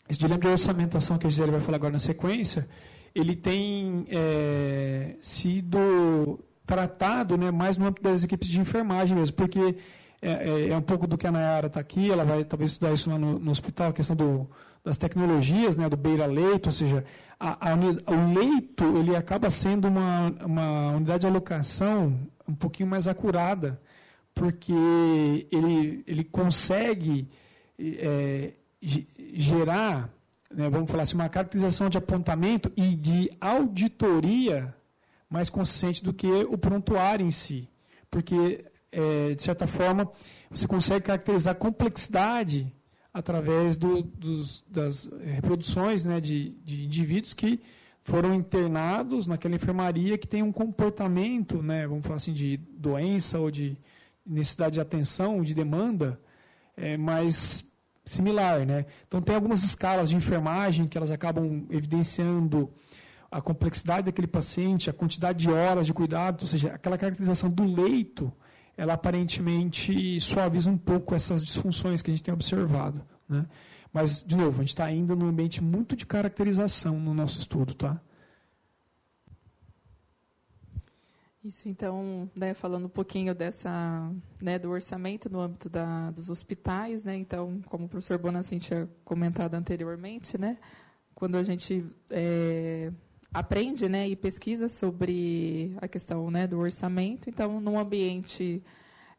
esse dilema de orçamentação que a Gisele vai falar agora na sequência, ele tem é, sido tratado né, mais no âmbito das equipes de enfermagem mesmo, porque é, é, é um pouco do que a Nayara está aqui, ela vai talvez estudar isso lá no, no hospital, a questão do, das tecnologias, né, do beira-leito, ou seja, a, a, o leito ele acaba sendo uma, uma unidade de alocação um pouquinho mais acurada, porque ele, ele consegue é, gerar, né, vamos falar assim, uma caracterização de apontamento e de auditoria mais consciente do que o prontuário em si. Porque, é, de certa forma, você consegue caracterizar a complexidade através do, dos, das reproduções né, de, de indivíduos que foram internados naquela enfermaria que tem um comportamento, né, vamos falar assim, de doença ou de necessidade de atenção, de demanda, é, mais similar. Né? Então, tem algumas escalas de enfermagem que elas acabam evidenciando a complexidade daquele paciente, a quantidade de horas de cuidado, ou seja, aquela caracterização do leito, ela aparentemente suaviza um pouco essas disfunções que a gente tem observado. Né? Mas, de novo, a gente está ainda num ambiente muito de caracterização no nosso estudo. Tá? Isso, então, né, falando um pouquinho dessa, né, do orçamento no âmbito da, dos hospitais, né, então, como o professor Bonacin tinha comentado anteriormente, né, quando a gente é, aprende né, e pesquisa sobre a questão né, do orçamento. Então, num ambiente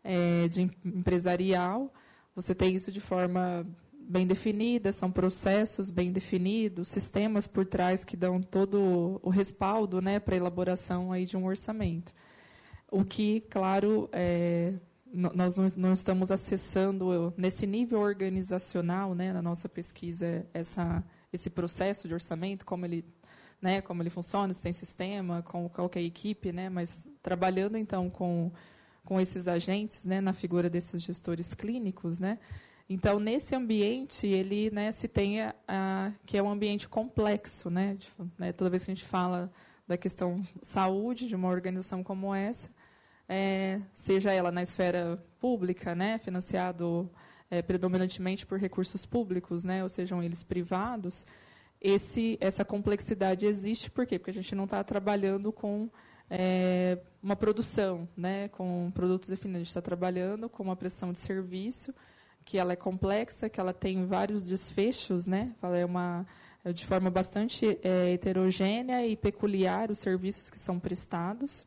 é, de empresarial, você tem isso de forma bem definida, são processos bem definidos, sistemas por trás que dão todo o respaldo né, para a elaboração aí de um orçamento. O que, claro, é, nós não, estamos acessando nesse nível organizacional, né, na nossa pesquisa, essa, esse processo de orçamento, como ele né, como ele funciona, se tem sistema, com qualquer equipe, né, mas trabalhando então com, com esses agentes, né, na figura desses gestores clínicos, né, então nesse ambiente ele, né, se tem a, a que é um ambiente complexo, né, de, né, toda vez que a gente fala da questão saúde de uma organização como essa, é, seja ela na esfera pública, né, financiado é, predominantemente por recursos públicos, né, ou sejam eles privados, esse, essa complexidade existe. Por quê? Porque a gente não está trabalhando com é, uma produção, né, com produtos definidos. A gente está trabalhando com uma prestação de serviço que ela é complexa, que ela tem vários desfechos, né? Ela é uma é de forma bastante é, heterogênea e peculiar os serviços que são prestados,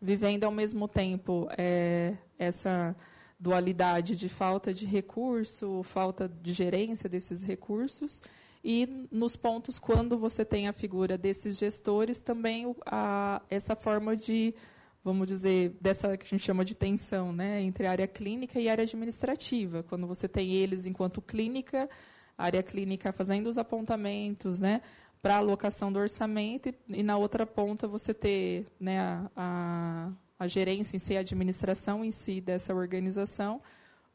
vivendo ao mesmo tempo é, essa dualidade de falta de recurso, falta de gerência desses recursos e nos pontos, quando você tem a figura desses gestores, também a, essa forma de, vamos dizer, dessa que a gente chama de tensão, né, entre a área clínica e a área administrativa. Quando você tem eles enquanto clínica, a área clínica fazendo os apontamentos, né, para alocação do orçamento e, e, na outra ponta você ter né, a, a, a, gerência em si, a administração em si dessa organização,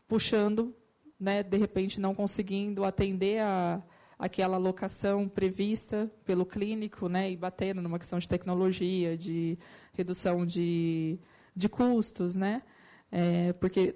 puxando, né, de repente não conseguindo atender a aquela alocação prevista pelo clínico, né, e batendo numa questão de tecnologia, de redução de, de custos, né, é, porque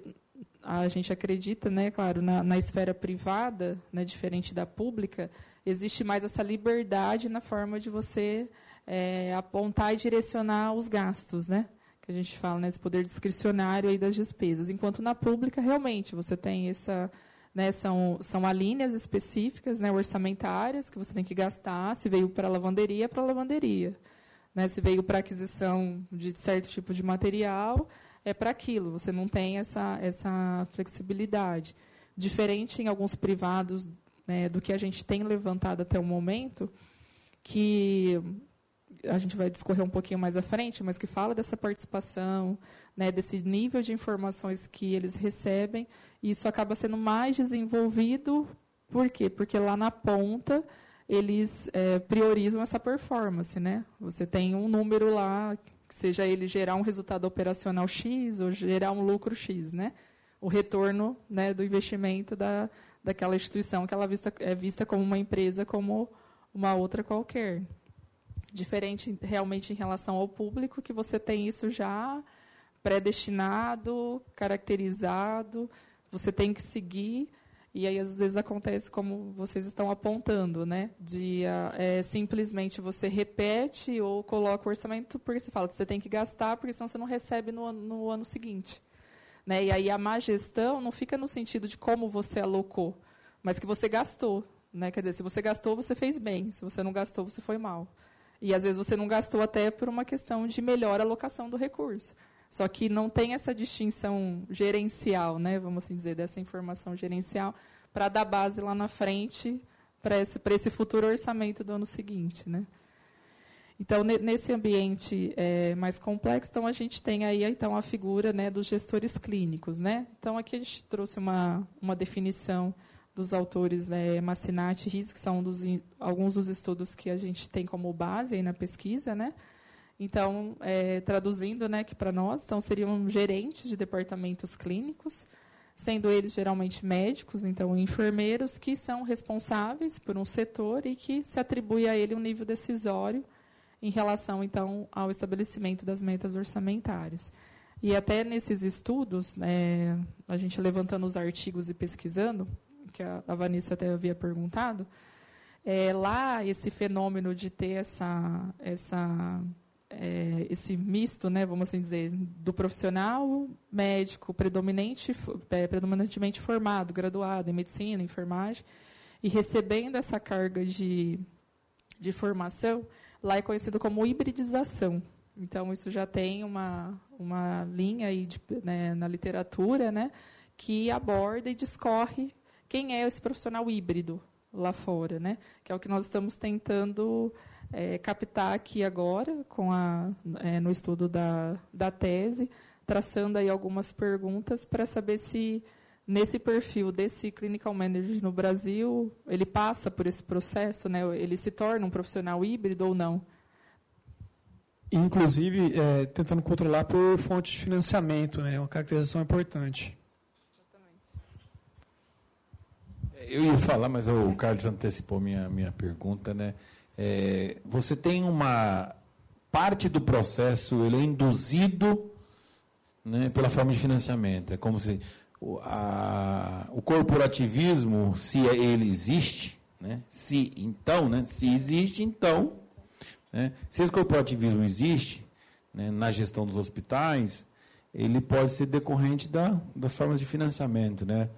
a gente acredita, né, claro, na, na esfera privada, né, diferente da pública, existe mais essa liberdade na forma de você é, apontar e direcionar os gastos, né? Que a gente fala, né, esse poder discricionário aí das despesas. Enquanto na pública, realmente, você tem essa. Né, são, são alíneas específicas, né, orçamentárias, que você tem que gastar. Se veio para lavanderia, para lavanderia. Né, se veio para aquisição de certo tipo de material, é para aquilo. Você não tem essa, essa flexibilidade. Diferente em alguns privados né, do que a gente tem levantado até o momento, que a gente vai discorrer um pouquinho mais à frente, mas que fala dessa participação, né, desse nível de informações que eles recebem, e isso acaba sendo mais desenvolvido, por quê? Porque lá na ponta eles é, priorizam essa performance, né? Você tem um número lá, seja ele gerar um resultado operacional X ou gerar um lucro X, né? O retorno né, do investimento da, daquela instituição que ela vista, é vista como uma empresa como uma outra qualquer. Diferente realmente em relação ao público, que você tem isso já predestinado, caracterizado, você tem que seguir, e aí às vezes acontece como vocês estão apontando, né? De é, simplesmente você repete ou coloca o orçamento porque você fala que você tem que gastar, porque senão você não recebe no, no ano seguinte. Né? E aí a má gestão não fica no sentido de como você alocou, mas que você gastou. Né? Quer dizer, se você gastou, você fez bem. Se você não gastou, você foi mal. E às vezes você não gastou até por uma questão de melhor alocação do recurso. Só que não tem essa distinção gerencial, né? vamos assim dizer, dessa informação gerencial, para dar base lá na frente para esse, esse futuro orçamento do ano seguinte. Né? Então, nesse ambiente é, mais complexo, então, a gente tem aí então, a figura né, dos gestores clínicos. Né? Então, aqui a gente trouxe uma, uma definição dos autores né, Massinati e Riso, que são dos, alguns dos estudos que a gente tem como base aí na pesquisa. Né? Então, é, traduzindo né, que para nós, então, seriam gerentes de departamentos clínicos, sendo eles geralmente médicos, então enfermeiros, que são responsáveis por um setor e que se atribui a ele um nível decisório em relação, então, ao estabelecimento das metas orçamentárias. E até nesses estudos, né, a gente levantando os artigos e pesquisando, que a, a Vanessa até havia perguntado, é, lá esse fenômeno de ter essa, essa, é, esse misto, né, vamos assim dizer, do profissional médico predominante, é, predominantemente formado, graduado em medicina, enfermagem, e recebendo essa carga de, de formação, lá é conhecido como hibridização. Então, isso já tem uma, uma linha aí de, né, na literatura né, que aborda e discorre quem é esse profissional híbrido lá fora, né, que é o que nós estamos tentando é, captar aqui agora com a, é, no estudo da, da tese, traçando aí algumas perguntas para saber se nesse perfil desse clinical manager no Brasil, ele passa por esse processo, né? ele se torna um profissional híbrido ou não? Inclusive, é, tentando controlar por fonte de financiamento, né? uma caracterização importante. Eu ia falar, mas o Carlos antecipou minha, minha pergunta. Né? É, você tem uma parte do processo, ele é induzido né, pela forma de financiamento. É como se o, a, o corporativismo, se ele existe, né? se então, né? se existe, então, né? se esse corporativismo existe né? na gestão dos hospitais, ele pode ser decorrente da, das formas de financiamento, né?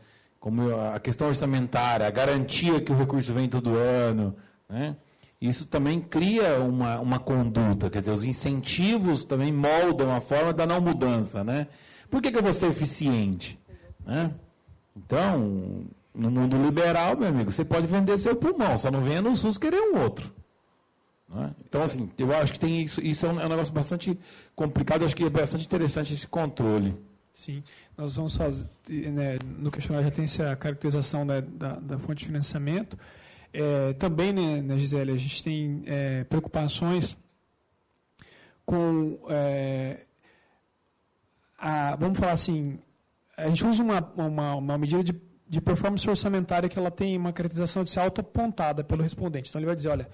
Como a questão orçamentária, a garantia que o recurso vem todo ano, né? Isso também cria uma, uma conduta, quer dizer, os incentivos também moldam a forma da não mudança, né? Por que, que eu vou ser eficiente? Né? Então, no mundo liberal, meu amigo, você pode vender seu pulmão, só não venha no SUS querer um outro. Né? Então, assim, eu acho que tem isso, isso é um, é um negócio bastante complicado, acho que é bastante interessante esse controle. Sim, nós vamos fazer, né, no questionário já tem essa caracterização né, da, da fonte de financiamento. É, também, né, né, Gisele, a gente tem é, preocupações com. É, a, vamos falar assim, a gente usa uma, uma, uma medida de, de performance orçamentária que ela tem uma caracterização de ser auto-apontada pelo respondente. Então, ele vai dizer: olha,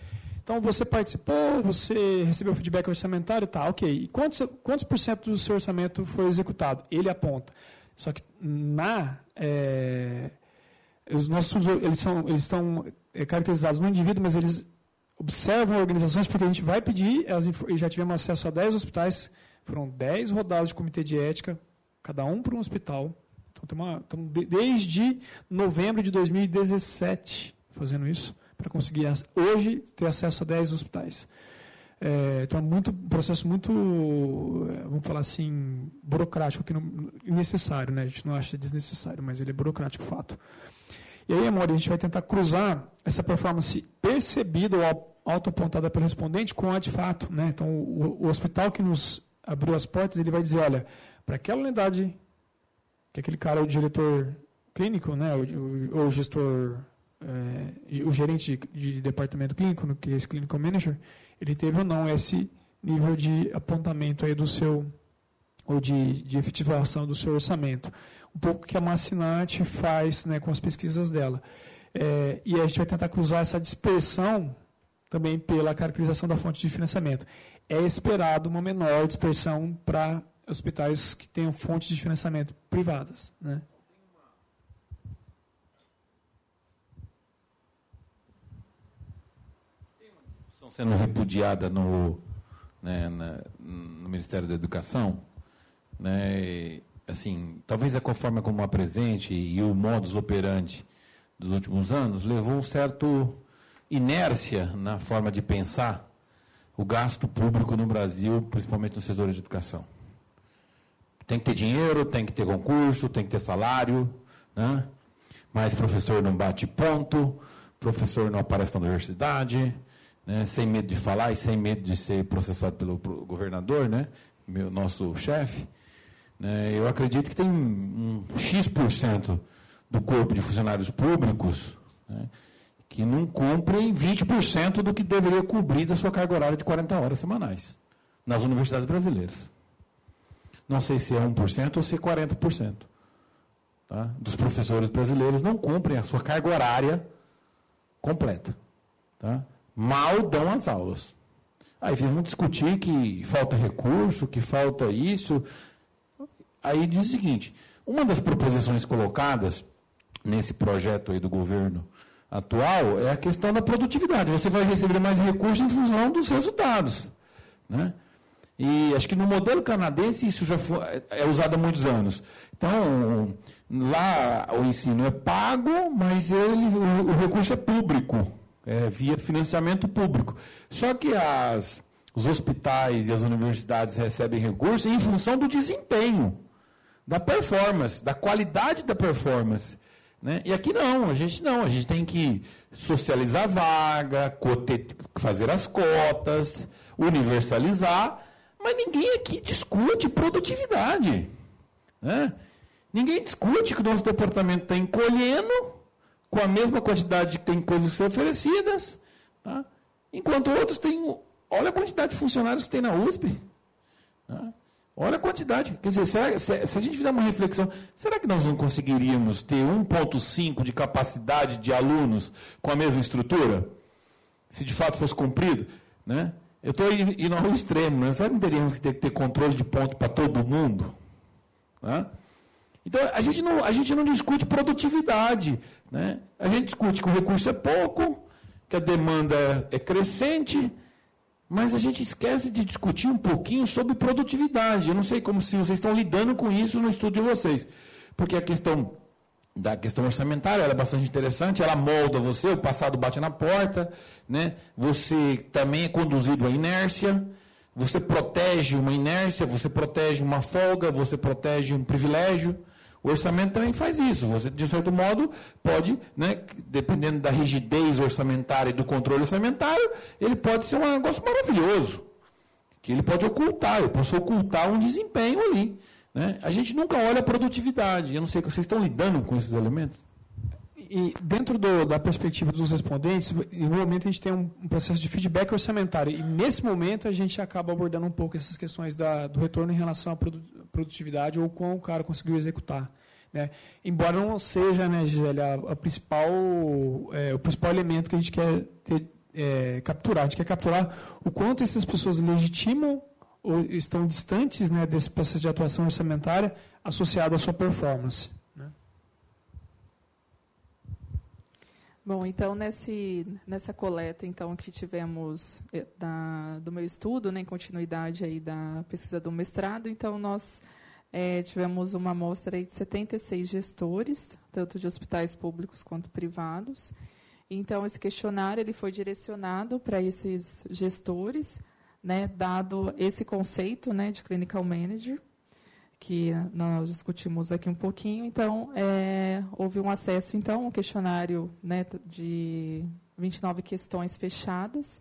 então você participou, você recebeu feedback orçamentário, tá, ok. E quantos, quantos por cento do seu orçamento foi executado? Ele aponta. Só que na. É, os nossos eles são eles estão é, caracterizados no indivíduo, mas eles observam organizações porque a gente vai pedir, elas já tivemos acesso a 10 hospitais, foram 10 rodadas de comitê de ética, cada um para um hospital. Então, tem uma, estamos desde novembro de 2017 fazendo isso, para conseguir hoje ter acesso a 10 hospitais. É, então é muito, um processo muito, é, vamos falar assim, burocrático, que não, necessário, né? a gente não acha desnecessário, mas ele é burocrático, fato. E aí, amor, a gente vai tentar cruzar essa performance percebida ou autoapontada pelo respondente com a de fato. Né? Então, o, o hospital que nos abriu as portas, ele vai dizer, olha, para aquela unidade, que aquele cara é o diretor clínico, né, o, o, o gestor, é, o gerente de, de, departamento clínico, que é esse clinical manager, ele teve ou não esse nível de apontamento aí do seu, ou de, de efetivação do seu orçamento um pouco que a Massinat faz né, com as pesquisas dela. É, e a gente vai tentar cruzar essa dispersão também pela caracterização da fonte de financiamento. É esperado uma menor dispersão para hospitais que tenham fontes de financiamento privadas. Né? Tem uma discussão sendo repudiada no, né, na, no Ministério da Educação, né, assim, talvez a forma como apresente e o modus operandi dos últimos anos levou um certo inércia na forma de pensar o gasto público no Brasil, principalmente no setor de educação. Tem que ter dinheiro, tem que ter concurso, tem que ter salário, né? mas professor não bate ponto, professor não aparece na universidade, né? sem medo de falar e sem medo de ser processado pelo governador, né? meu nosso chefe. Né? Eu acredito que tem um X% do corpo de funcionários públicos né, que não cumprem 20% do que deveria cobrir da sua carga horária de 40 horas semanais nas universidades brasileiras. Não sei se é 1% ou se é 40%. Tá? Dos professores brasileiros não cumprem a sua carga horária completa. Tá? Mal dão as aulas. Aí vamos discutir que falta recurso, que falta isso. Aí diz o seguinte: uma das proposições colocadas nesse projeto aí do governo atual é a questão da produtividade. Você vai receber mais recursos em função dos resultados. Né? E acho que no modelo canadense isso já foi, é usado há muitos anos. Então, lá o ensino é pago, mas ele, o recurso é público, é via financiamento público. Só que as, os hospitais e as universidades recebem recursos em função do desempenho da performance, da qualidade da performance. Né? E aqui não, a gente não, a gente tem que socializar a vaga, fazer as cotas, universalizar, mas ninguém aqui discute produtividade. Né? Ninguém discute que o nosso departamento está encolhendo com a mesma quantidade que tem coisas a ser oferecidas, tá? enquanto outros têm. Olha a quantidade de funcionários que tem na USP. Tá? Olha a quantidade. Quer dizer, será, se, se, a gente fizer uma reflexão, será que nós não conseguiríamos ter 1,5 de capacidade de alunos com a mesma estrutura? Se de fato fosse cumprido? Né? Eu estou indo ao extremo, né? será que não teríamos que ter, ter controle de ponto para todo mundo? Né? Então, a gente, não, a gente não discute produtividade. Né? A gente discute que o recurso é pouco, que a demanda é crescente, mas a gente esquece de discutir um pouquinho sobre produtividade. Eu não sei como se vocês estão lidando com isso no estudo de vocês. Porque a questão da questão orçamentária é bastante interessante, ela molda você, o passado bate na porta, né? você também é conduzido à inércia, você protege uma inércia, você protege uma folga, você protege um privilégio. O orçamento também faz isso. Você, de certo modo, pode, né, dependendo da rigidez orçamentária e do controle orçamentário, ele pode ser um negócio maravilhoso. Que ele pode ocultar, eu posso ocultar um desempenho ali. Né? A gente nunca olha a produtividade. Eu não sei vocês estão lidando com esses elementos. E dentro do, da perspectiva dos respondentes, no momento a gente tem um, um, processo de feedback orçamentário. E nesse momento a gente acaba abordando um pouco essas questões da, do retorno em relação à produtividade ou quão o cara conseguiu executar. Né? Embora não seja, né, Gisele, a, a principal, é, o principal elemento que a gente quer ter, é, capturar. A gente quer capturar o quanto essas pessoas legitimam ou estão distantes né, desse processo de atuação orçamentária associado à sua performance. Bom, então nesse, nessa coleta então que tivemos eh, da, do meu estudo, né, em continuidade aí da pesquisa do mestrado, então nós é, tivemos uma amostra de 76 gestores, tanto de hospitais públicos quanto privados. Então esse questionário ele foi direcionado para esses gestores, né, dado esse conceito, né, de clinical manager que nós discutimos aqui um pouquinho. Então, é, houve um acesso, então, um questionário né, de 29 questões fechadas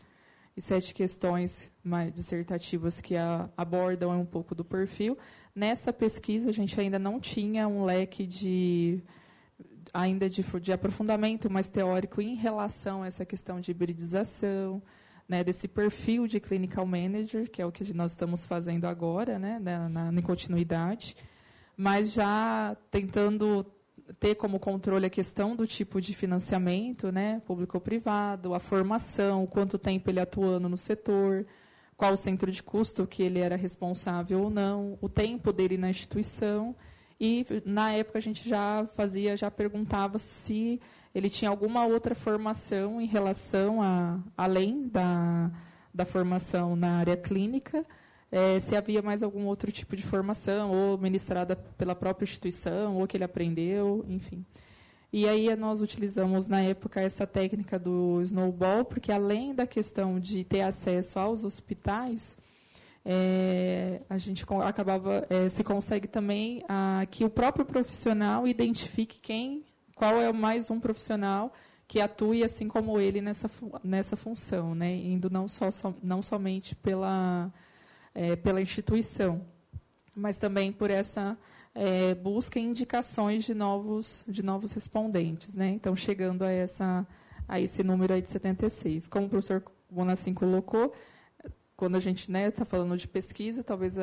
e sete questões mais dissertativas que a, abordam um pouco do perfil. Nessa pesquisa, a gente ainda não tinha um leque de ainda de, de aprofundamento mais teórico em relação a essa questão de hibridização, né, desse perfil de clinical manager, que é o que nós estamos fazendo agora, né, na, na, continuidade, mas já tentando ter como controle a questão do tipo de financiamento, né, público ou privado, a formação, quanto tempo ele atuando no setor, qual o centro de custo que ele era responsável ou não, o tempo dele na instituição. E na época a gente já fazia, já perguntava se ele tinha alguma outra formação em relação a, além da, da formação na área clínica, é, se havia mais algum outro tipo de formação, ou ministrada pela própria instituição, ou que ele aprendeu, enfim. E aí nós utilizamos na época essa técnica do snowball, porque além da questão de ter acesso aos hospitais, é, a gente acabava é, se consegue também a, que o próprio profissional identifique quem qual é mais um profissional que atue assim como ele nessa, nessa função, né? indo não, só, não somente pela, é, pela instituição, mas também por essa é, busca e indicações de novos, de novos respondentes. Né? Então, chegando a, essa, a esse número aí de 76. Como o professor Bonassin colocou, quando a gente está né, tá falando de pesquisa, talvez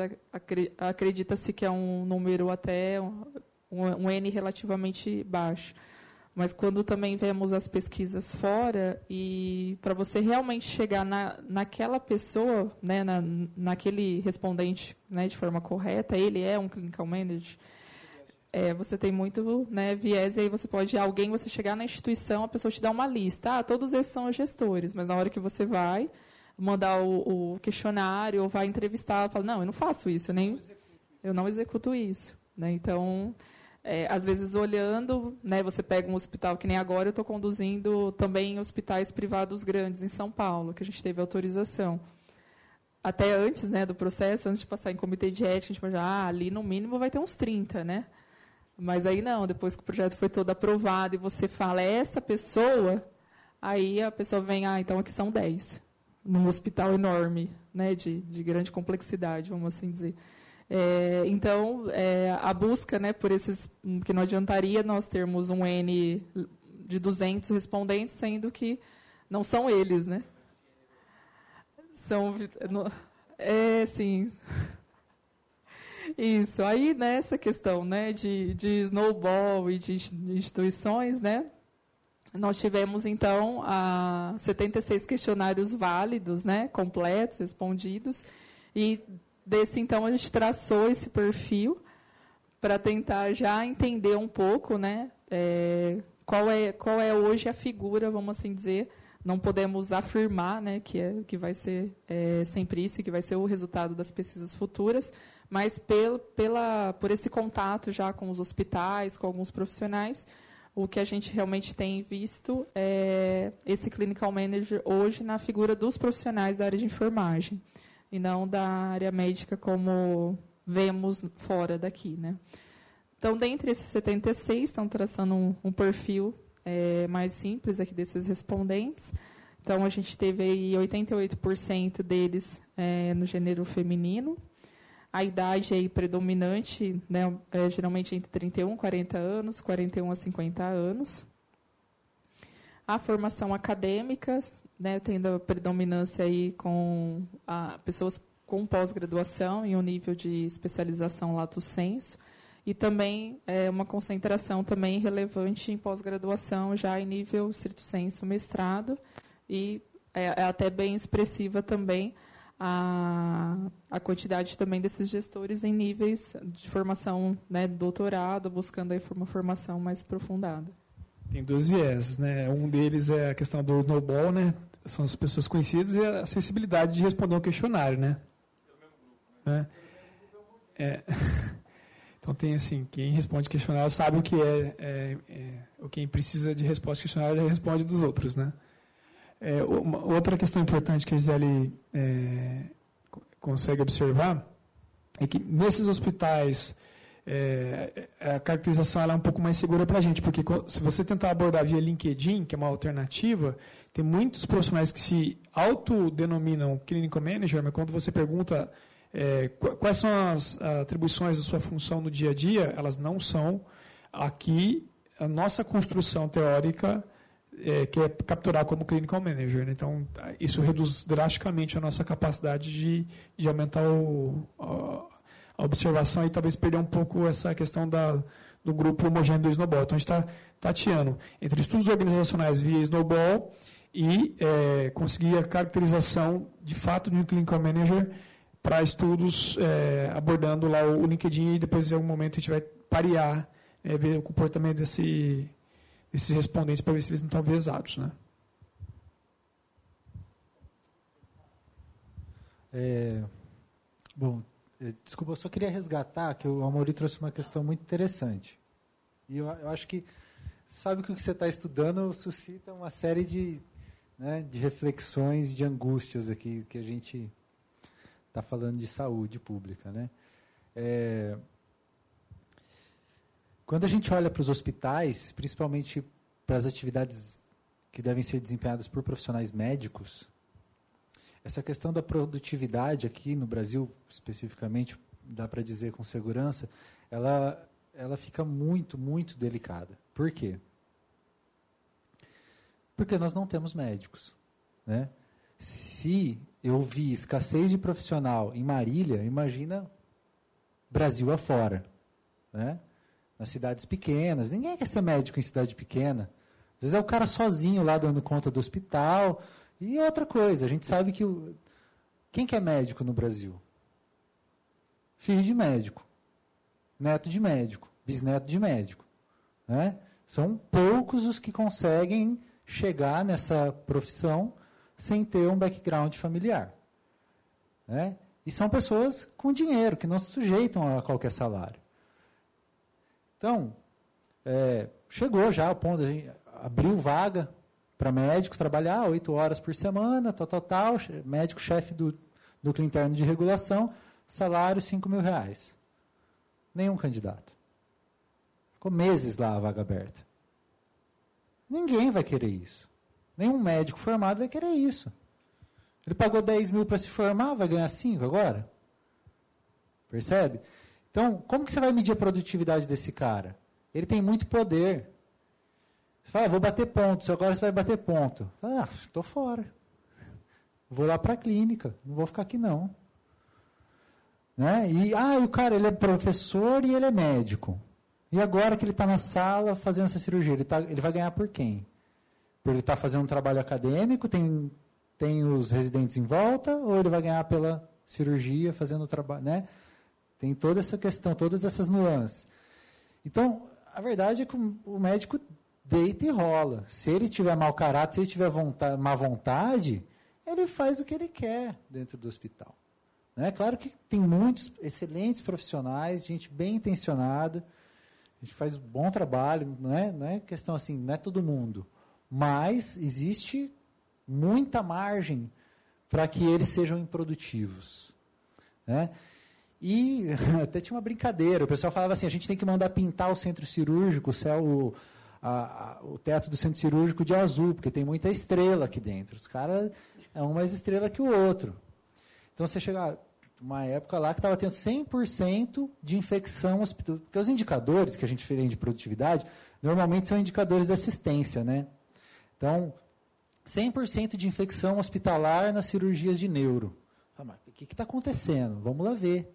acredita-se que é um número até um, um N relativamente baixo. Mas quando também vemos as pesquisas fora, e para você realmente chegar na, naquela pessoa, né, na, naquele respondente né, de forma correta, ele é um clinical manager, é, você tem muito né, viés, e aí você pode, alguém, você chegar na instituição, a pessoa te dá uma lista, ah, todos esses são gestores, mas na hora que você vai mandar o, o questionário ou vai entrevistar, fala, não, eu não faço isso, eu, nem, eu não executo isso. Né? Então, é, às vezes olhando, né, você pega um hospital que nem agora eu estou conduzindo também hospitais privados grandes em São Paulo, que a gente teve autorização. Até antes né, do processo, antes de passar em comitê de ética, a gente já, ah, ali no mínimo vai ter uns 30, né? Mas aí não, depois que o projeto foi todo aprovado e você fala, é essa pessoa, aí a pessoa vem, ah, então aqui são 10. Num hospital enorme, né, de, de grande complexidade, vamos assim dizer. É, então, é, a busca né, por esses. que não adiantaria nós termos um N de 200 respondentes, sendo que não são eles. Né? São. É, sim. Isso. Aí, nessa questão né, de, de snowball e de instituições, né, nós tivemos, então, a 76 questionários válidos, né, completos, respondidos, e Desse, então, a gente traçou esse perfil para tentar já entender um pouco né, é, qual, é, qual é hoje a figura, vamos assim dizer. Não podemos afirmar né, que, é, que vai ser é, sempre isso, que vai ser o resultado das pesquisas futuras, mas pel, pela, por esse contato já com os hospitais, com alguns profissionais, o que a gente realmente tem visto é esse clinical manager hoje na figura dos profissionais da área de enfermagem e não da área médica como vemos fora daqui. Né? Então, dentre esses 76, estão traçando um, um perfil é, mais simples aqui desses respondentes. Então, a gente teve aí 88% deles é, no gênero feminino. A idade aí predominante, né, é geralmente entre 31 e 40 anos, 41 a 50 anos. A formação acadêmica, né, tendo a predominância aí com a, pessoas com pós-graduação e um nível de especialização lato senso, e também é, uma concentração também relevante em pós-graduação, já em nível estrito senso mestrado, e é, é até bem expressiva também a, a quantidade também desses gestores em níveis de formação, né, doutorado, buscando aí uma formação mais aprofundada. Tem dois viés, né? Um deles é a questão do snowball, né? São as pessoas conhecidas e a sensibilidade de responder um questionário, né? né? É. Então tem assim, quem responde questionário sabe o que é, é, é quem precisa de resposta questionário responde dos outros, né? É, uma, outra questão importante que a Gisele é, consegue observar é que nesses hospitais é, a caracterização é um pouco mais segura para a gente, porque se você tentar abordar via LinkedIn, que é uma alternativa, tem muitos profissionais que se autodenominam clinical manager, mas quando você pergunta é, quais são as atribuições da sua função no dia a dia, elas não são. Aqui, a nossa construção teórica é, que é capturar como clinical manager. Né? Então, isso reduz drasticamente a nossa capacidade de, de aumentar o, a, observação e talvez perder um pouco essa questão da, do grupo homogêneo do Snowball. Então, a gente está tateando entre estudos organizacionais via Snowball e é, conseguir a caracterização de fato de um clinical manager para estudos é, abordando lá o LinkedIn e depois em algum momento a gente vai parear, é, ver o comportamento desse esses respondentes para ver se eles não estão vezados. Né? É, bom, desculpa, eu só queria resgatar que o Amori trouxe uma questão muito interessante. E eu, eu acho que sabe que o que você está estudando suscita uma série de, né, de reflexões, de angústias aqui que a gente está falando de saúde pública, né? É, quando a gente olha para os hospitais, principalmente para as atividades que devem ser desempenhadas por profissionais médicos, essa questão da produtividade aqui no Brasil, especificamente, dá para dizer com segurança, ela, ela fica muito, muito delicada. Por quê? Porque nós não temos médicos. Né? Se eu vi escassez de profissional em Marília, imagina Brasil afora. Né? nas cidades pequenas. Ninguém quer ser médico em cidade pequena. Às vezes é o cara sozinho lá dando conta do hospital. E outra coisa, a gente sabe que. O... Quem que é médico no Brasil? Filho de médico. Neto de médico. Bisneto de médico. Né? São poucos os que conseguem chegar nessa profissão sem ter um background familiar. Né? E são pessoas com dinheiro, que não se sujeitam a qualquer salário. Então, é, chegou já ao ponto, a gente abriu vaga para médico trabalhar oito horas por semana, tal, tal, tal, médico-chefe do núcleo interno de regulação, salário cinco mil reais. Nenhum candidato. Ficou meses lá a vaga aberta. Ninguém vai querer isso. Nenhum médico formado vai querer isso. Ele pagou 10 mil para se formar, vai ganhar 5 agora? Percebe? Então, como que você vai medir a produtividade desse cara? Ele tem muito poder. Você fala, ah, vou bater pontos, agora você vai bater ponto. Ah, estou fora. Vou lá para a clínica, não vou ficar aqui não. Né? E ah, o cara ele é professor e ele é médico. E agora que ele está na sala fazendo essa cirurgia, ele, tá, ele vai ganhar por quem? Por ele estar tá fazendo um trabalho acadêmico, tem, tem os residentes em volta, ou ele vai ganhar pela cirurgia, fazendo o trabalho, né? Tem toda essa questão, todas essas nuances. Então, a verdade é que o médico deita e rola. Se ele tiver mau caráter, se ele tiver vontade, má vontade, ele faz o que ele quer dentro do hospital. Né? Claro que tem muitos excelentes profissionais, gente bem intencionada, a gente faz um bom trabalho, não é, não é questão assim, não é todo mundo. Mas existe muita margem para que eles sejam improdutivos. Né? E até tinha uma brincadeira, o pessoal falava assim, a gente tem que mandar pintar o centro cirúrgico, o céu, a, a, o teto do centro cirúrgico de azul, porque tem muita estrela aqui dentro. Os caras é um mais estrela que o outro. Então você chega uma época lá que estava tendo 100% de infecção hospital, porque os indicadores que a gente tem de produtividade normalmente são indicadores de assistência, né? Então, 100% de infecção hospitalar nas cirurgias de neuro. Ah, mas o que está acontecendo? Vamos lá ver.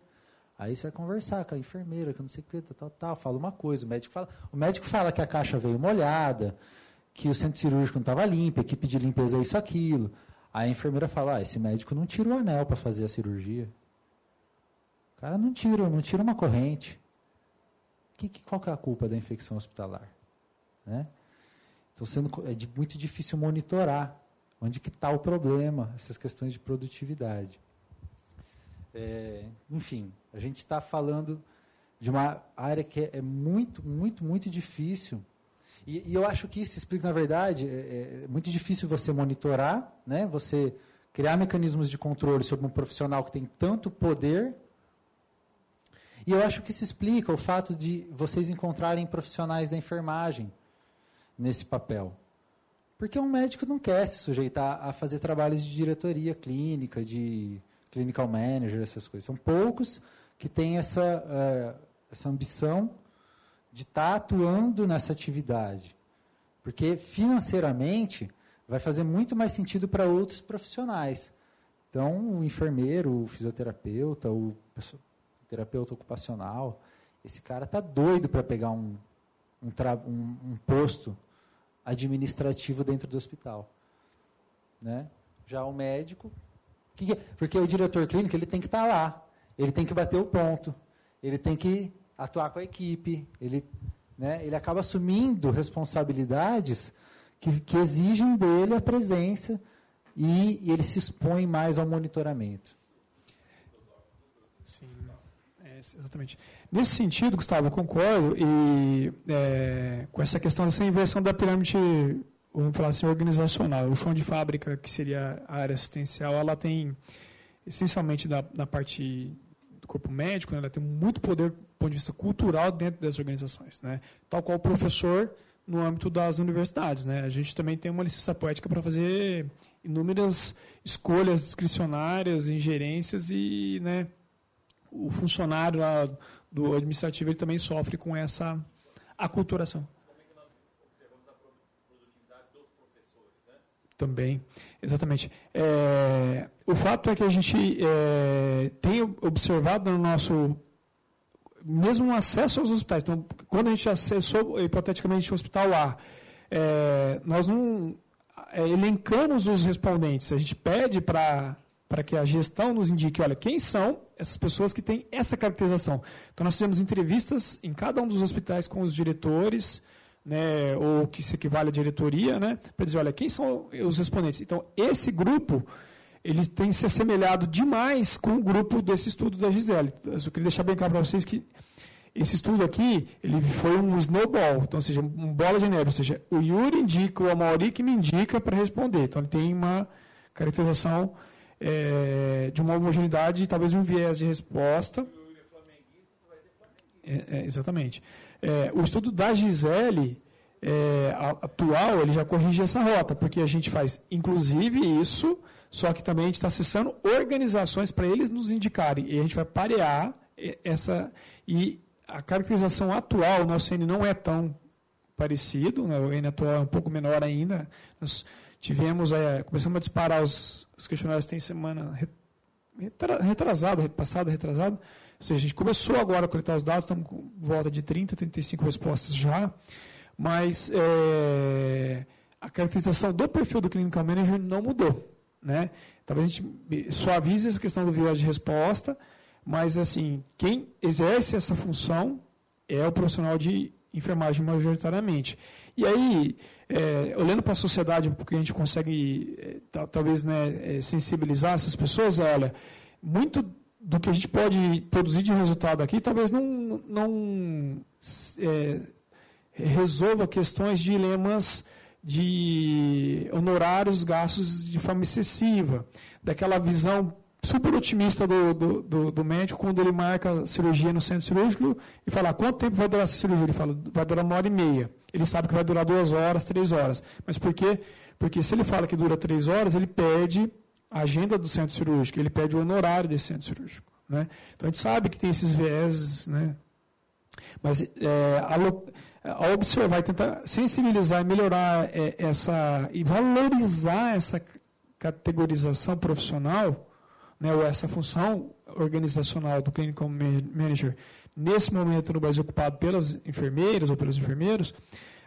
Aí você vai conversar com a enfermeira, que não sei o que, tal, tal, fala uma coisa. O médico fala, o médico fala que a caixa veio molhada, que o centro cirúrgico não estava limpo, a equipe de limpeza é isso, aquilo. Aí a enfermeira fala, ah, esse médico não tira o anel para fazer a cirurgia. O cara não tira, não tira uma corrente. Que, que, qual que é a culpa da infecção hospitalar? Né? Então sendo, é de, muito difícil monitorar onde que está o problema, essas questões de produtividade. É, enfim, a gente está falando de uma área que é, é muito, muito, muito difícil. E, e, eu acho que isso explica, na verdade, é, é, muito difícil você monitorar, né? você criar mecanismos de controle sobre um profissional que tem tanto poder. E eu acho que isso explica o fato de vocês encontrarem profissionais da enfermagem nesse papel. Porque um médico não quer se sujeitar a fazer trabalhos de diretoria clínica, de clinical manager, essas coisas. São poucos que têm essa, uh, essa ambição de estar tá atuando nessa atividade. Porque financeiramente vai fazer muito mais sentido para outros profissionais. Então, o enfermeiro, o fisioterapeuta, o terapeuta ocupacional, esse cara está doido para pegar um, um, um, um, posto administrativo dentro do hospital. Né? Já o médico porque o diretor clínico ele tem que estar tá lá, ele tem que bater o ponto, ele tem que atuar com a equipe, ele, né, ele acaba assumindo responsabilidades que, que exigem dele a presença e, e ele se expõe mais ao monitoramento. Sim, é, exatamente. Nesse sentido, Gustavo, eu concordo e é, com essa questão dessa inversão da pirâmide vamos falar assim, organizacional. O chão de fábrica, que seria a área assistencial, ela tem, essencialmente da, da parte do corpo médico, né, ela tem muito poder do ponto de vista cultural dentro das organizações. Né? Tal qual o professor no âmbito das universidades. Né? A gente também tem uma licença poética para fazer inúmeras escolhas discricionárias, ingerências e né, o funcionário do administrativo ele também sofre com essa aculturação. Também, exatamente. É, o fato é que a gente é, tem observado no nosso mesmo acesso aos hospitais. Então, quando a gente acessou hipoteticamente o hospital A, é, nós não é, elencamos os respondentes. A gente pede para para que a gestão nos indique, olha, quem são essas pessoas que têm essa caracterização. Então, nós fizemos entrevistas em cada um dos hospitais com os diretores, né, ou que se equivale à diretoria, né, para dizer, olha, quem são os respondentes? Então, esse grupo ele tem se assemelhado demais com o grupo desse estudo da Gisele. Eu só queria deixar bem claro para vocês que esse estudo aqui, ele foi um snowball, então, ou seja, um bola de neve, ou seja, o Yuri indica, o Amauri que me indica para responder. Então, ele tem uma caracterização é, de uma homogeneidade, talvez um viés de resposta. É, é, exatamente. É, o estudo da Gisele é, atual, ele já corrige essa rota, porque a gente faz, inclusive, isso, só que também a gente está acessando organizações para eles nos indicarem. E a gente vai parear essa. E a caracterização atual, o nosso N não é tão parecido, né? o N atual é um pouco menor ainda. Nós tivemos, é, começamos a disparar os, os questionários tem semana retrasada, passada, retrasada, ou seja, a gente começou agora a coletar os dados, estamos com volta de 30, 35 respostas já, mas é, a caracterização do perfil do Clinical Manager não mudou. Né? Talvez a gente suavize essa questão do viés de resposta, mas assim, quem exerce essa função é o profissional de enfermagem majoritariamente. E aí, é, olhando para a sociedade, porque a gente consegue é, talvez né, é, sensibilizar essas pessoas, olha, muito do que a gente pode produzir de resultado aqui, talvez não, não é, resolva questões dilemas de honorários gastos de forma excessiva, daquela visão super otimista do, do, do, do, médico quando ele marca a cirurgia no centro cirúrgico e fala quanto tempo vai durar essa cirurgia? Ele fala, vai durar uma hora e meia. Ele sabe que vai durar duas horas, três horas. Mas por quê? Porque se ele fala que dura três horas, ele perde a agenda do centro cirúrgico, ele pede o honorário desse centro cirúrgico. Né? Então a gente sabe que tem esses viés né, Mas é, ao observar e tentar sensibilizar e melhorar é, essa e valorizar essa categorização profissional, né, ou essa função organizacional do clinical manager nesse momento no Brasil ocupado pelas enfermeiras ou pelos enfermeiros,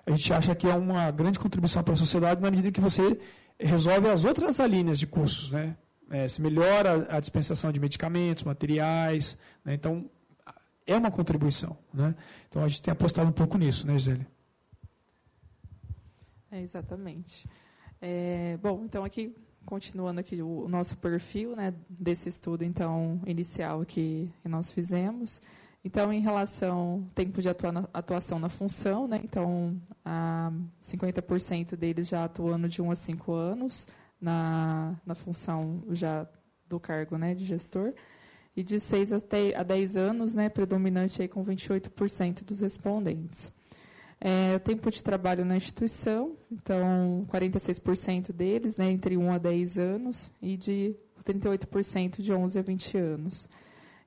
a gente acha que é uma grande contribuição para a sociedade na medida que você resolve as outras linhas de custos, né? É, se melhora a dispensação de medicamentos, materiais, né? então é uma contribuição, né? Então a gente tem apostado um pouco nisso, né, Gisele? É, exatamente. É, bom, então aqui continuando aqui o, nosso perfil, né, desse estudo então inicial que, que nós fizemos. Então, em relação ao tempo de atua atuação na função, né, então, a 50% deles já atuando de 1 a 5 anos na, na função já do cargo né, de gestor, e de 6 até a 10 anos, né, predominante aí com 28% dos respondentes. É, tempo de trabalho na instituição, então, 46% deles, né, entre 1 a 10 anos, e de 38% de 11 a 20 anos.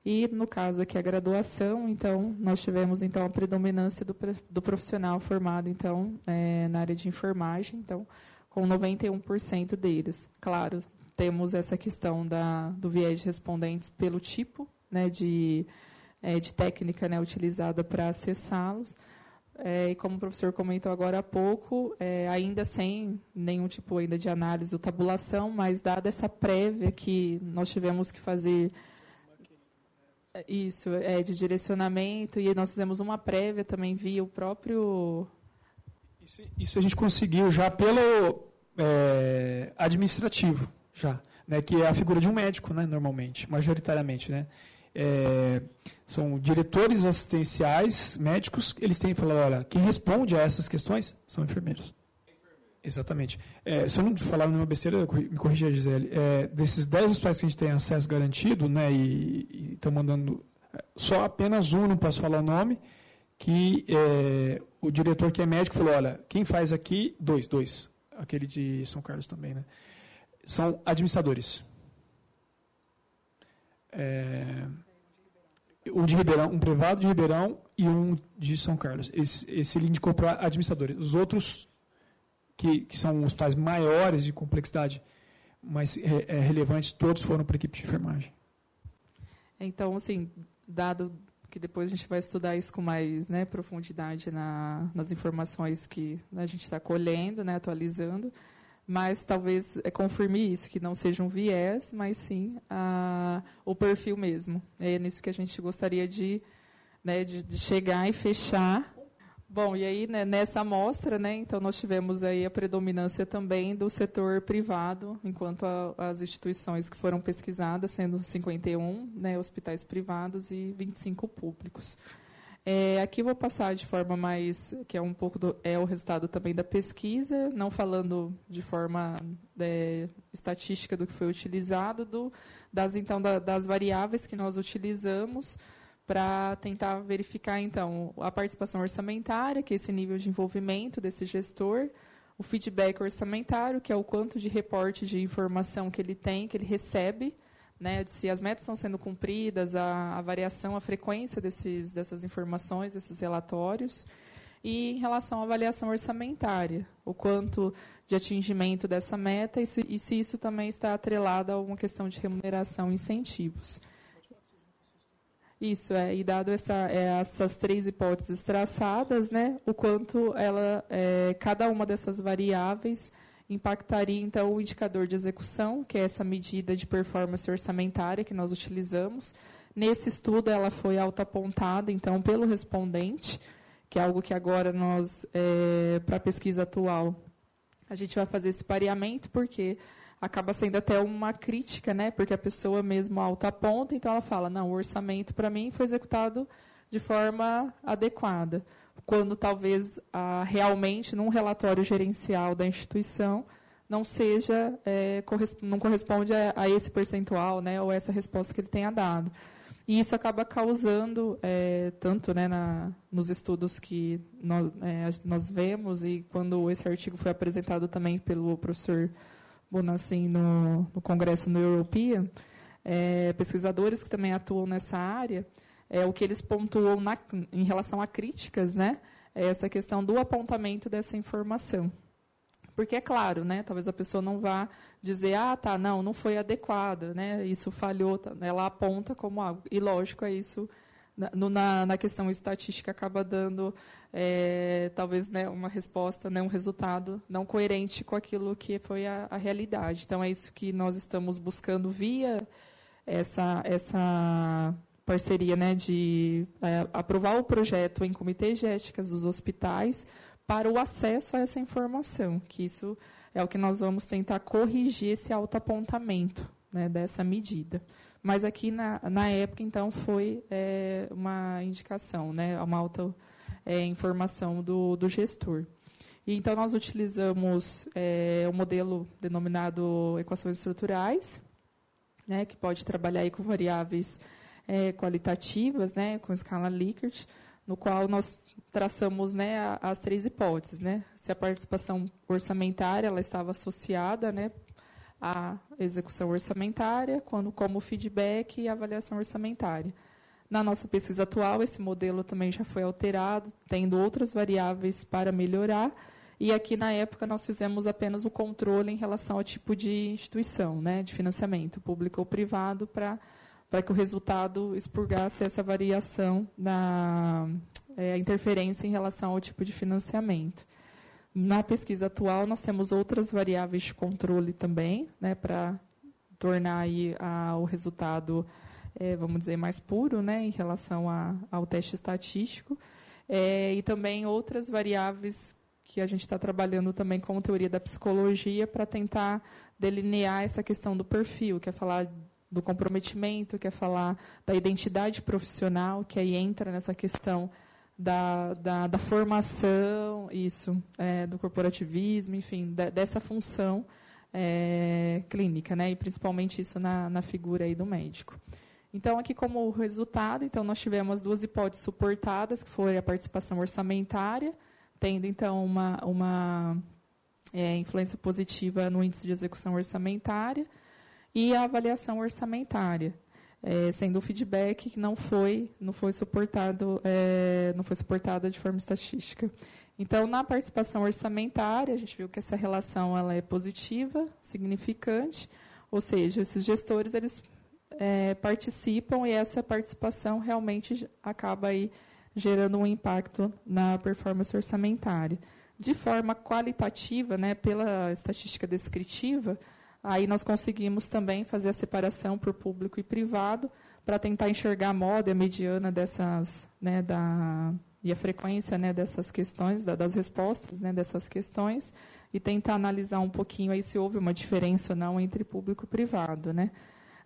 E, no caso aqui, a graduação, então, nós tivemos então a predominância do, do profissional formado então é, na área de enfermagem, então, com 91% deles. Claro, temos essa questão da, do viés de respondentes pelo tipo né, de, é, de técnica né, utilizada para acessá-los. É, e como o professor comentou agora há pouco, é, ainda sem nenhum tipo ainda de análise ou tabulação, mas dada essa prévia que nós tivemos que fazer isso, é de direcionamento, e nós fizemos uma prévia também via o próprio. Isso, isso a gente conseguiu já pelo é, administrativo, já, né, que é a figura de um médico, né, normalmente, majoritariamente. Né? É, são diretores assistenciais, médicos, eles têm que falar, olha, quem responde a essas questões são enfermeiros. Exatamente. É, se eu não falar nenhuma besteira, me corrija, Gisele. É, desses 10 hospitais que a gente tem acesso garantido, né, e estão mandando. É, só apenas um, não posso falar o nome, que é, o diretor que é médico falou: olha, quem faz aqui, dois, dois. Aquele de São Carlos também, né? São administradores. É, um de Ribeirão, um privado de Ribeirão e um de São Carlos. Esse, esse ele indicou para administradores. Os outros que, que são hospitais maiores de complexidade mais é, é, relevantes, todos foram para a equipe de enfermagem. Então, assim, dado que depois a gente vai estudar isso com mais né, profundidade na, nas informações que a gente está colhendo, né, atualizando, mas talvez é, confirme isso, que não seja um viés, mas sim a, o perfil mesmo. É nisso que a gente gostaria de, né, de, de chegar e fechar Bom, e aí né, nessa amostra, né, então nós tivemos aí a predominância também do setor privado, enquanto a, as instituições que foram pesquisadas, sendo 51 né, hospitais privados e 25 públicos. É, aqui vou passar de forma mais, que é um pouco do, é o resultado também da pesquisa, não falando de forma é, estatística do que foi utilizado, do, das então da, das variáveis que nós utilizamos para tentar verificar, então, a participação orçamentária, que é esse nível de envolvimento desse gestor, o feedback orçamentário, que é o quanto de reporte de informação que ele tem, que ele recebe, né, se as metas estão sendo cumpridas, a, a variação, a frequência desses, dessas informações, desses relatórios, e em relação à avaliação orçamentária, o quanto de atingimento dessa meta e se, e se isso também está atrelado a uma questão de remuneração e incentivos. Isso, é, e dado essa, é, essas três hipóteses traçadas, né, o quanto ela, é, cada uma dessas variáveis impactaria, então, o indicador de execução, que é essa medida de performance orçamentária que nós utilizamos. Nesse estudo, ela foi autoapontada, então, pelo respondente, que é algo que agora nós, é, para a pesquisa atual, a gente vai fazer esse pareamento, porque acaba sendo até uma crítica, né? Porque a pessoa mesmo alta aponta, então ela fala: não, o orçamento para mim foi executado de forma adequada. Quando talvez ah, realmente num relatório gerencial da instituição não seja, é, não corresponde a, a, esse percentual, né? Ou essa resposta que ele tenha dado. E isso acaba causando, é, tanto né, na, nos estudos que nós, é, nós vemos, e quando esse artigo foi apresentado também pelo professor Bonassin no, no Congresso no European, é, pesquisadores que também atuam nessa área, é, o que eles pontuam na, em relação a críticas, né, é essa questão do apontamento dessa informação. Porque é claro, né, talvez a pessoa não vá dizer, ah, tá, não, não foi adequada, né, isso falhou, tá, ela aponta como algo. E lógico, é isso na, na, questão estatística acaba dando é, talvez né, uma resposta, né, um resultado não coerente com aquilo que foi a, a, realidade. Então é isso que nós estamos buscando via essa, essa parceria né, de é, aprovar o projeto em comitês de éticas dos hospitais para o acesso a essa informação, que isso é o que nós vamos tentar corrigir esse autoapontamento né, dessa medida. Mas aqui na, na época, então, foi é, uma indicação, né, uma alta é, informação do, do gestor. E, então, nós utilizamos é, o modelo denominado equações estruturais, né, que pode trabalhar aí com variáveis é, qualitativas, né, com escala Likert, no qual nós traçamos né, as três hipóteses. Né, se a participação orçamentária ela estava associada né, a execução orçamentária, quando, como feedback e avaliação orçamentária. Na nossa pesquisa atual, esse modelo também já foi alterado, tendo outras variáveis para melhorar. E aqui, na época, nós fizemos apenas o controle em relação ao tipo de instituição, né, de financiamento, público ou privado, para para que o resultado expurgasse essa variação na é, interferência em relação ao tipo de financiamento. Na pesquisa atual, nós temos outras variáveis de controle também, né, para tornar aí a, o resultado, é, vamos dizer, mais puro né, em relação a, ao teste estatístico. É, e também outras variáveis que a gente está trabalhando também com teoria da psicologia para tentar delinear essa questão do perfil, que é falar do comprometimento, que é falar da identidade profissional, que aí entra nessa questão da, da, da formação, isso, é, do corporativismo, enfim, da, dessa função é, clínica, né, e principalmente isso na, na figura aí do médico. Então, aqui como resultado, então nós tivemos duas hipóteses suportadas, que foi a participação orçamentária, tendo então uma, uma é, influência positiva no índice de execução orçamentária, e a avaliação orçamentária é, sendo o feedback que não foi não foi suportado é, não foi suportada de forma estatística. Então, na participação orçamentária, a gente viu que essa relação ela é positiva, significante, ou seja, esses gestores eles é, participam e essa participação realmente acaba aí gerando um impacto na performance orçamentária. De forma qualitativa, né, pela estatística descritiva, Aí nós conseguimos também fazer a separação por público e privado para tentar enxergar a moda a mediana dessas, né, da, e a frequência né, dessas questões, da, das respostas né, dessas questões, e tentar analisar um pouquinho aí se houve uma diferença ou não entre público e privado. Né.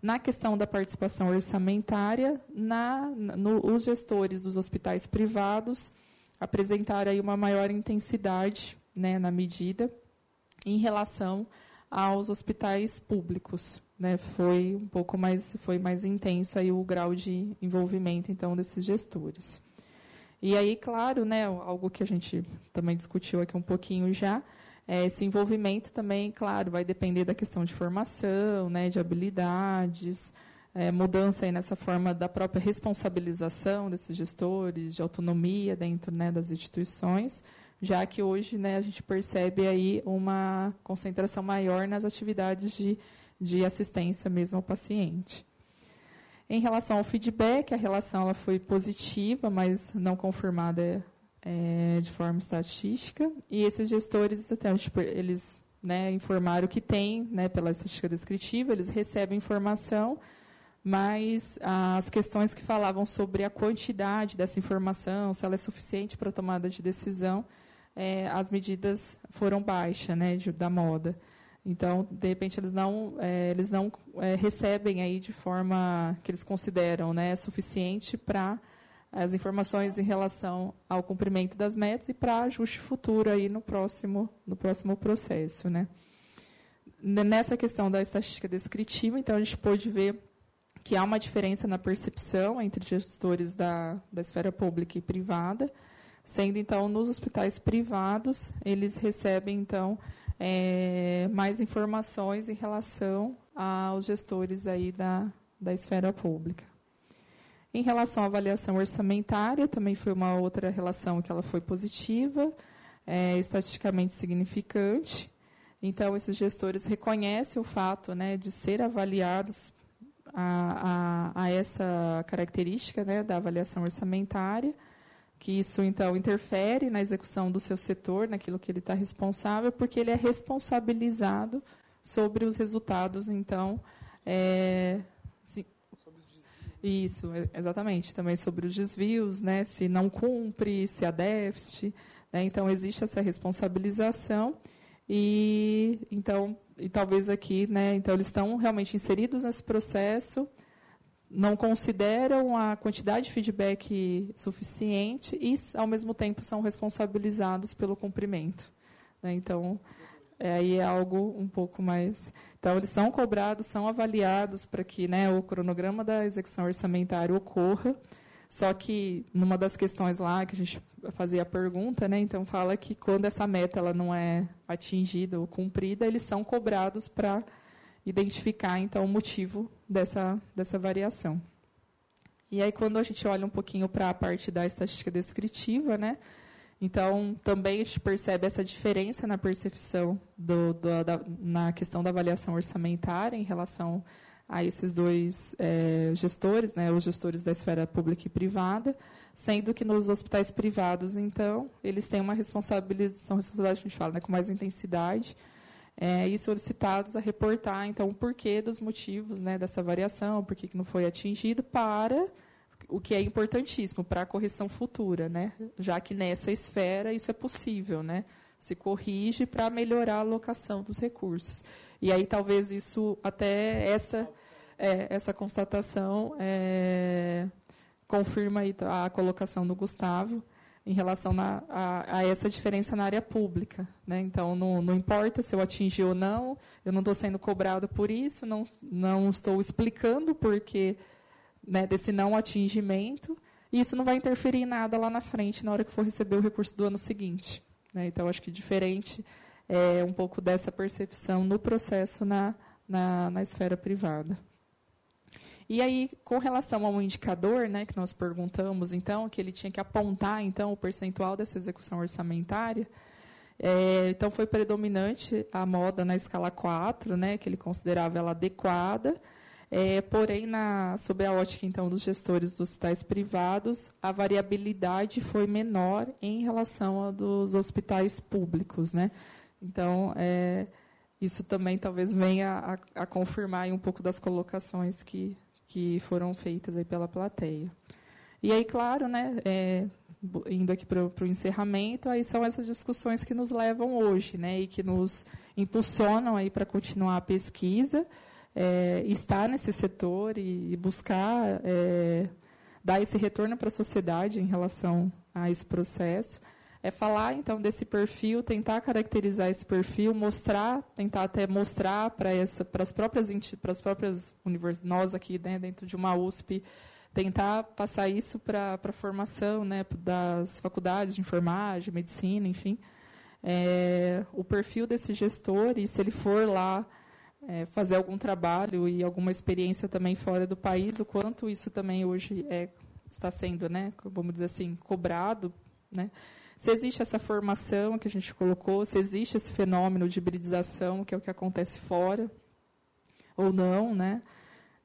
Na questão da participação orçamentária, na, no, os gestores dos hospitais privados apresentaram aí uma maior intensidade né, na medida em relação aos hospitais públicos. Né? Foi um pouco mais, foi mais intenso aí o grau de envolvimento então desses gestores. E aí, claro, né, algo que a gente também discutiu aqui um pouquinho já, é esse envolvimento também, claro, vai depender da questão de formação, né, de habilidades, é, mudança aí nessa forma da própria responsabilização desses gestores, de autonomia dentro né, das instituições, já que hoje né, a gente percebe aí uma concentração maior nas atividades de, de assistência mesmo ao paciente. Em relação ao feedback, a relação ela foi positiva, mas não confirmada é, de forma estatística. E esses gestores, até, eles né, informaram que tem, né, pela estatística descritiva, eles recebem informação, mas as questões que falavam sobre a quantidade dessa informação, se ela é suficiente para a tomada de decisão, é, as medidas foram baixas né, de, da moda. Então, de repente, eles não, é, eles não é, recebem aí de forma que eles consideram né, suficiente para as informações em relação ao cumprimento das metas e para ajuste futuro aí no próximo, no próximo processo. Né. Nessa questão da estatística descritiva, então, a gente pôde ver que há uma diferença na percepção entre gestores da, da esfera pública e privada, Sendo então nos hospitais privados, eles recebem então é, mais informações em relação aos gestores aí da, da esfera pública. Em relação à avaliação orçamentária, também foi uma outra relação que ela foi positiva, é, estatisticamente significante. Então, esses gestores reconhecem o fato né, de ser avaliados a, a, a essa característica né, da avaliação orçamentária, que isso, então, interfere na execução do seu setor, naquilo que ele está responsável, porque ele é responsabilizado sobre os resultados, então, é, isso, exatamente. Também sobre os desvios, né, se não cumpre, se há déficit. Né, então, existe essa responsabilização. E, então, e talvez aqui, né, então, eles estão realmente inseridos nesse processo, não consideram a quantidade de feedback suficiente e, ao mesmo tempo, são responsabilizados pelo cumprimento. Né, então, é, aí é algo um pouco mais. Então, eles são cobrados, são avaliados para que né, o cronograma da execução orçamentária ocorra. Só que, numa das questões lá que a gente fazia a pergunta, né, então fala que quando essa meta ela não é atingida ou cumprida, eles são cobrados para identificar então o motivo dessa, dessa variação. E aí, quando a gente olha um pouquinho para a parte da estatística descritiva, né, então, também a gente percebe essa diferença na percepção do, do, da, na questão da avaliação orçamentária em relação a esses dois é, gestores, né, os gestores da esfera pública e privada, sendo que nos hospitais privados, então, eles têm uma responsabilidade que a gente fala, né, com mais intensidade, é, e solicitados a reportar, então, o porquê dos motivos né, dessa variação, por que não foi atingido, para o que é importantíssimo para a correção futura, né? já que nessa esfera isso é possível, né? se corrige para melhorar a alocação dos recursos. E aí talvez isso, até essa, é, essa constatação, é, confirma a colocação do Gustavo em relação na, a, a, essa diferença na área pública. Né? Então, não, não importa se eu atingi ou não, eu não estou sendo cobrado por isso, não, não estou explicando porque né, desse não atingimento, e isso não vai interferir em nada lá na frente, na hora que for receber o recurso do ano seguinte. Né? Então, acho que diferente é um pouco dessa percepção no processo na, na, na esfera privada. E aí, com relação ao indicador, né, que nós perguntamos, então, que ele tinha que apontar, então, o percentual dessa execução orçamentária, é, então foi predominante a moda na escala 4, né, que ele considerava ela adequada, é, porém, na, sob a ótica então dos gestores dos hospitais privados, a variabilidade foi menor em relação a dos hospitais públicos, né? Então, é, isso também talvez venha a, a, confirmar um pouco das colocações que, que foram feitas aí pela plateia. E aí, claro, né, é, indo aqui para o encerramento, aí são essas discussões que nos levam hoje, né, e que nos impulsionam aí para continuar a pesquisa é, estar nesse setor e, e buscar é, dar esse retorno para a sociedade em relação a esse processo. É falar, então, desse perfil, tentar caracterizar esse perfil, mostrar, tentar até mostrar para as próprias, para as próprias universidades, nós aqui né, dentro de uma USP, tentar passar isso para a formação né, das faculdades de enfermagem, medicina, enfim, é, o perfil desse gestor e se ele for lá é, fazer algum trabalho e alguma experiência também fora do país, o quanto isso também hoje é, está sendo, né, vamos dizer assim, cobrado, né? Se existe essa formação que a gente colocou, se existe esse fenômeno de hibridização, que é o que acontece fora, ou não, né?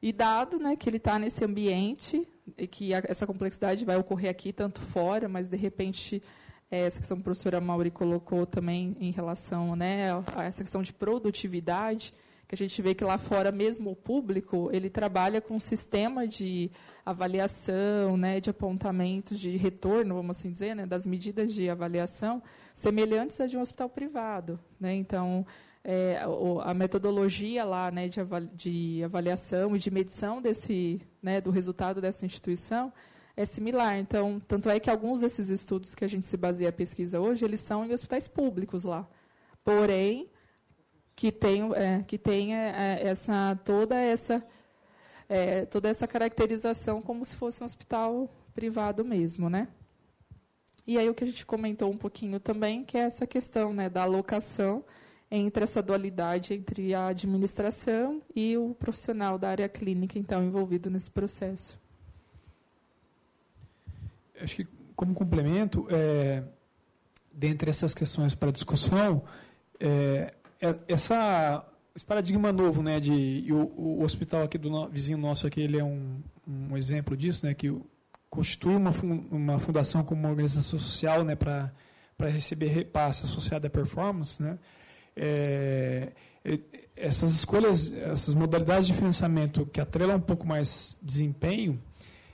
E dado né, que ele está nesse ambiente, e que a, essa complexidade vai ocorrer aqui, tanto fora, mas, de repente, é, essa questão que a professora Mauri colocou também em relação né, a essa questão de produtividade, que a gente vê que lá fora mesmo o público ele trabalha com um sistema de avaliação, né, de apontamento, de retorno, vamos assim dizer, né, das medidas de avaliação semelhantes a de um hospital privado, né? Então é, a metodologia lá, né, de, avaliação e de medição desse, né, do resultado dessa instituição é similar. Então, tanto é que alguns desses estudos que a gente se baseia a pesquisa hoje, eles são em hospitais públicos lá. Porém, que tem, é, que tem é, é, essa, toda, essa, é, toda essa caracterização como se fosse um hospital privado mesmo. Né? E aí o que a gente comentou um pouquinho também, que é essa questão né, da alocação entre essa dualidade entre a administração e o profissional da área clínica, então, envolvido nesse processo. acho que como complemento, é, dentre essas questões para discussão, é, essa esse paradigma novo, né, de o, o, hospital aqui do no, vizinho nosso aqui, ele é um, um exemplo disso, né, que constitui uma, uma fundação como uma organização social, né, para para receber repasse associado à performance, né, é, essas escolhas, essas modalidades de financiamento que atrelam um pouco mais desempenho,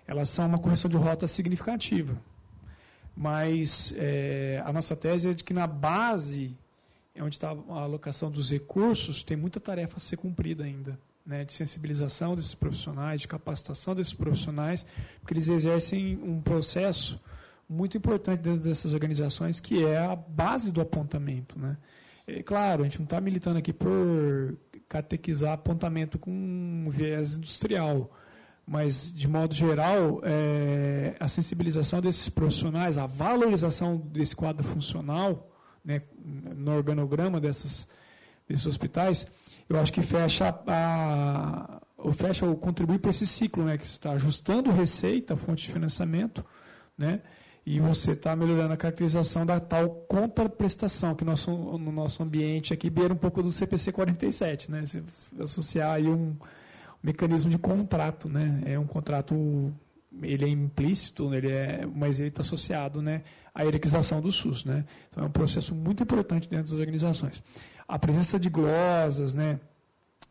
elas são uma correção de rota significativa. Mas é, a nossa tese é de que na base, é onde está a alocação dos recursos, tem muita tarefa a ser cumprida ainda. Né, de sensibilização desses profissionais, de capacitação desses profissionais, porque eles exercem um processo muito importante dentro dessas organizações, que é a base do apontamento. Né? É, claro, a gente não está militando aqui por catequizar apontamento com um viés industrial, mas, de modo geral, é, a sensibilização desses profissionais, a valorização desse quadro funcional né, no organograma dessas, desses hospitais, eu acho que fecha, a, a fecha ou contribui para esse ciclo, né, que você está ajustando receita, fonte de financiamento, né, e você está melhorando a caracterização da tal contraprestação, que nosso, no nosso ambiente aqui beira um pouco do CPC 47, né? Se associar aí um, mecanismo de contrato, né? É um contrato, ele é implícito, ele é, mas ele está associado, né, à hierarquização do SUS, né? Então é um processo muito importante dentro das organizações. A presença de glosas, né?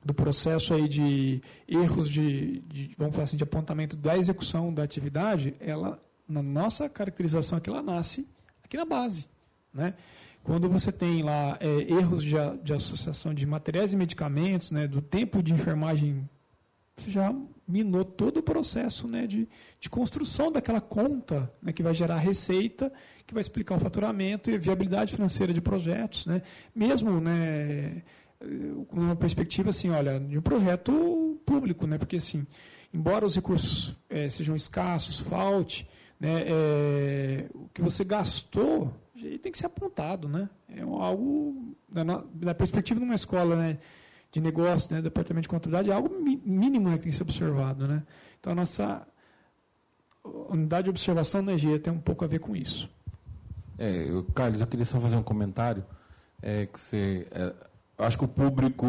do processo aí de erros de, de, vamos falar assim, de apontamento da execução da atividade, ela na nossa caracterização aqui, ela nasce aqui na base. Né? Quando você tem lá é, erros de, de, associação de materiais e medicamentos, né, do tempo de enfermagem, já minou todo o processo né, de, de construção daquela conta né, que vai gerar receita, que vai explicar o faturamento e a viabilidade financeira de projetos. Né? Mesmo né, com uma perspectiva assim, olha, de um projeto público, né? porque assim, embora os recursos é, sejam escassos, falte, né, é, o que você gastou tem que ser apontado, né? É algo na, perspectiva de uma escola, né, de negócio, né, departamento de contabilidade, é algo mínimo né, que tem que ser observado, né? Então a nossa unidade de observação da EG tem um pouco a ver com isso. É, eu, Carlos, eu queria só fazer um comentário. É, que você, é, acho que o público,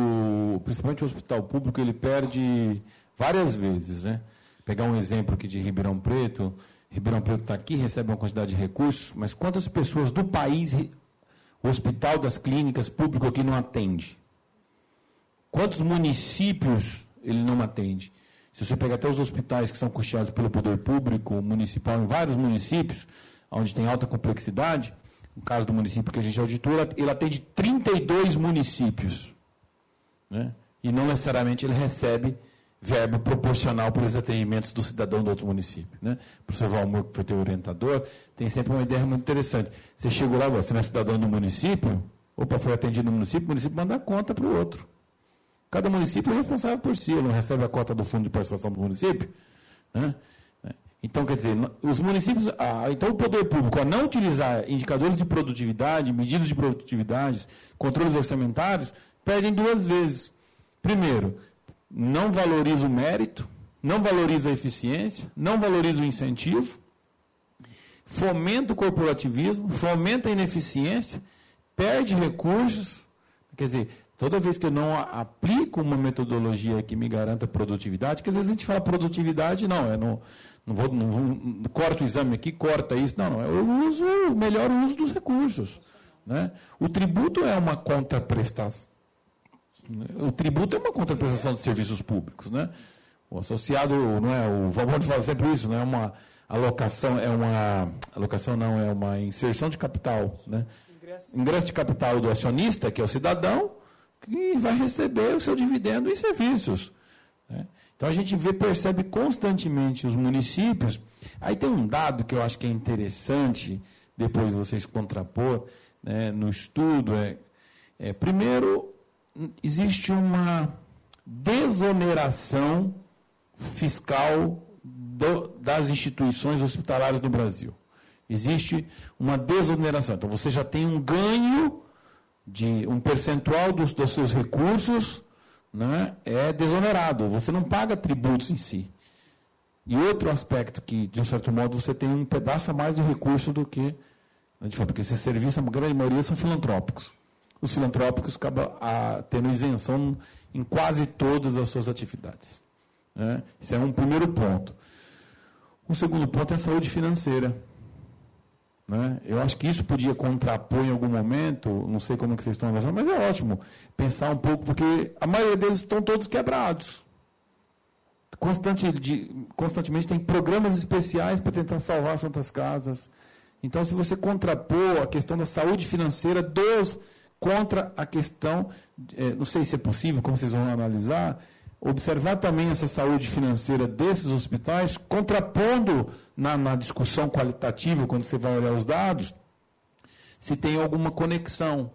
principalmente o hospital público, ele perde várias vezes, né? Pegar um exemplo aqui de Ribeirão Preto, Ribeirão Preto está aqui, recebe uma quantidade de recursos, mas quantas pessoas do país o hospital das clínicas público aqui não atende? Quantos municípios ele não atende? Se você pegar até os hospitais que são custeados pelo poder público municipal em vários municípios, onde tem alta complexidade, no caso do município que a gente auditou, ele atende 32 municípios. Né? E não necessariamente ele recebe verbo proporcional para os atendimentos do cidadão do outro município. Né? O professor Valmor, que foi teu orientador, tem sempre uma ideia muito interessante. Você chegou lá, você não é cidadão do município, opa, foi atendido no município, o município manda a conta para o outro. Cada município é responsável por si, ele não recebe a cota do fundo de participação do município. Né? Então, quer dizer, os municípios, ah, então o poder público, a não utilizar indicadores de produtividade, medidas de produtividade, controles orçamentários, perdem duas vezes. Primeiro, não valoriza o mérito, não valoriza a eficiência, não valoriza o incentivo, fomenta o corporativismo, fomenta a ineficiência, perde recursos. Quer dizer, toda vez que eu não aplico uma metodologia que me garanta produtividade, que às vezes a gente fala produtividade, não, é no, não vou, não vou, corta o exame aqui, corta isso, não, não, o uso, o melhor uso dos recursos. Né? O tributo é uma contraprestação o tributo é uma contraprestação de serviços públicos, né? O associado, não é, o Valmont fala sempre isso, não é uma alocação, é uma alocação não, é uma inserção de capital, né? Ingresso de capital do acionista, que é o cidadão, que vai receber o seu dividendo em serviços. Né? Então a gente vê, percebe constantemente os municípios. Aí tem um dado que eu acho que é interessante, depois vocês contrapor né, no estudo, é, é primeiro existe uma desoneração fiscal do, das instituições hospitalares no Brasil. Existe uma desoneração. Então você já tem um ganho de um percentual dos, dos seus recursos né, é desonerado. Você não paga tributos em si. E outro aspecto que, de um certo modo, você tem um pedaço a mais do recurso do que. Porque esse serviço, a grande maioria são filantrópicos. Os filantrópicos acabam a, tendo isenção em quase todas as suas atividades. Né? Isso é um primeiro ponto. O segundo ponto é a saúde financeira. Né? Eu acho que isso podia contrapor em algum momento, não sei como que vocês estão analisando, mas é ótimo pensar um pouco, porque a maioria deles estão todos quebrados. Constante, de, constantemente tem programas especiais para tentar salvar santas casas. Então, se você contrapor a questão da saúde financeira dos contra a questão, é, não sei se é possível, como vocês vão analisar, observar também essa saúde financeira desses hospitais, contrapondo na, na discussão qualitativa, quando você vai olhar os dados, se tem alguma conexão.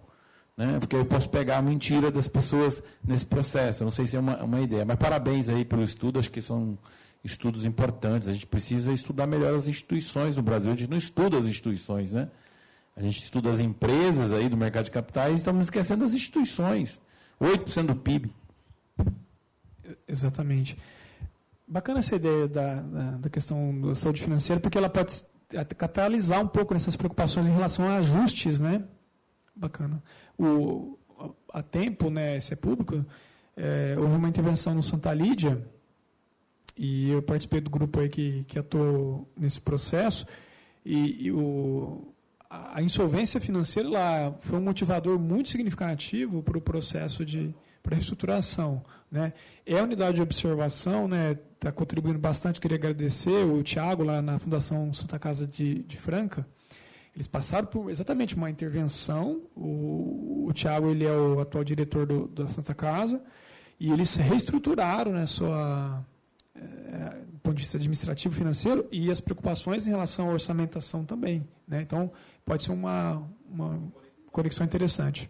Né? Porque eu posso pegar a mentira das pessoas nesse processo. Eu não sei se é uma, uma ideia. Mas parabéns aí pelo estudo, acho que são estudos importantes. A gente precisa estudar melhor as instituições no Brasil. A gente não estuda as instituições, né? A gente estuda as empresas aí do mercado de capitais e estamos esquecendo as instituições. 8% do PIB. Exatamente. Bacana essa ideia da, da, questão da saúde financeira, porque ela pode catalisar um pouco nessas preocupações em relação a ajustes, né? Bacana. O, a tempo, né, se é público, é, houve uma intervenção no Santa Lídia, e eu participei do grupo aí que, que atuou nesse processo, e, e o, a insolvência financeira lá foi um motivador muito significativo para o processo de para reestruturação. Né? É a unidade de observação, está né, tá contribuindo bastante. Queria agradecer o Tiago, lá na Fundação Santa Casa de, de Franca. Eles passaram por exatamente uma intervenção. O, o Tiago ele é o atual diretor do, da Santa Casa. E eles reestruturaram né, sua, é, do ponto de vista administrativo financeiro e as preocupações em relação à orçamentação também. Né? Então, pode ser uma, uma conexão interessante.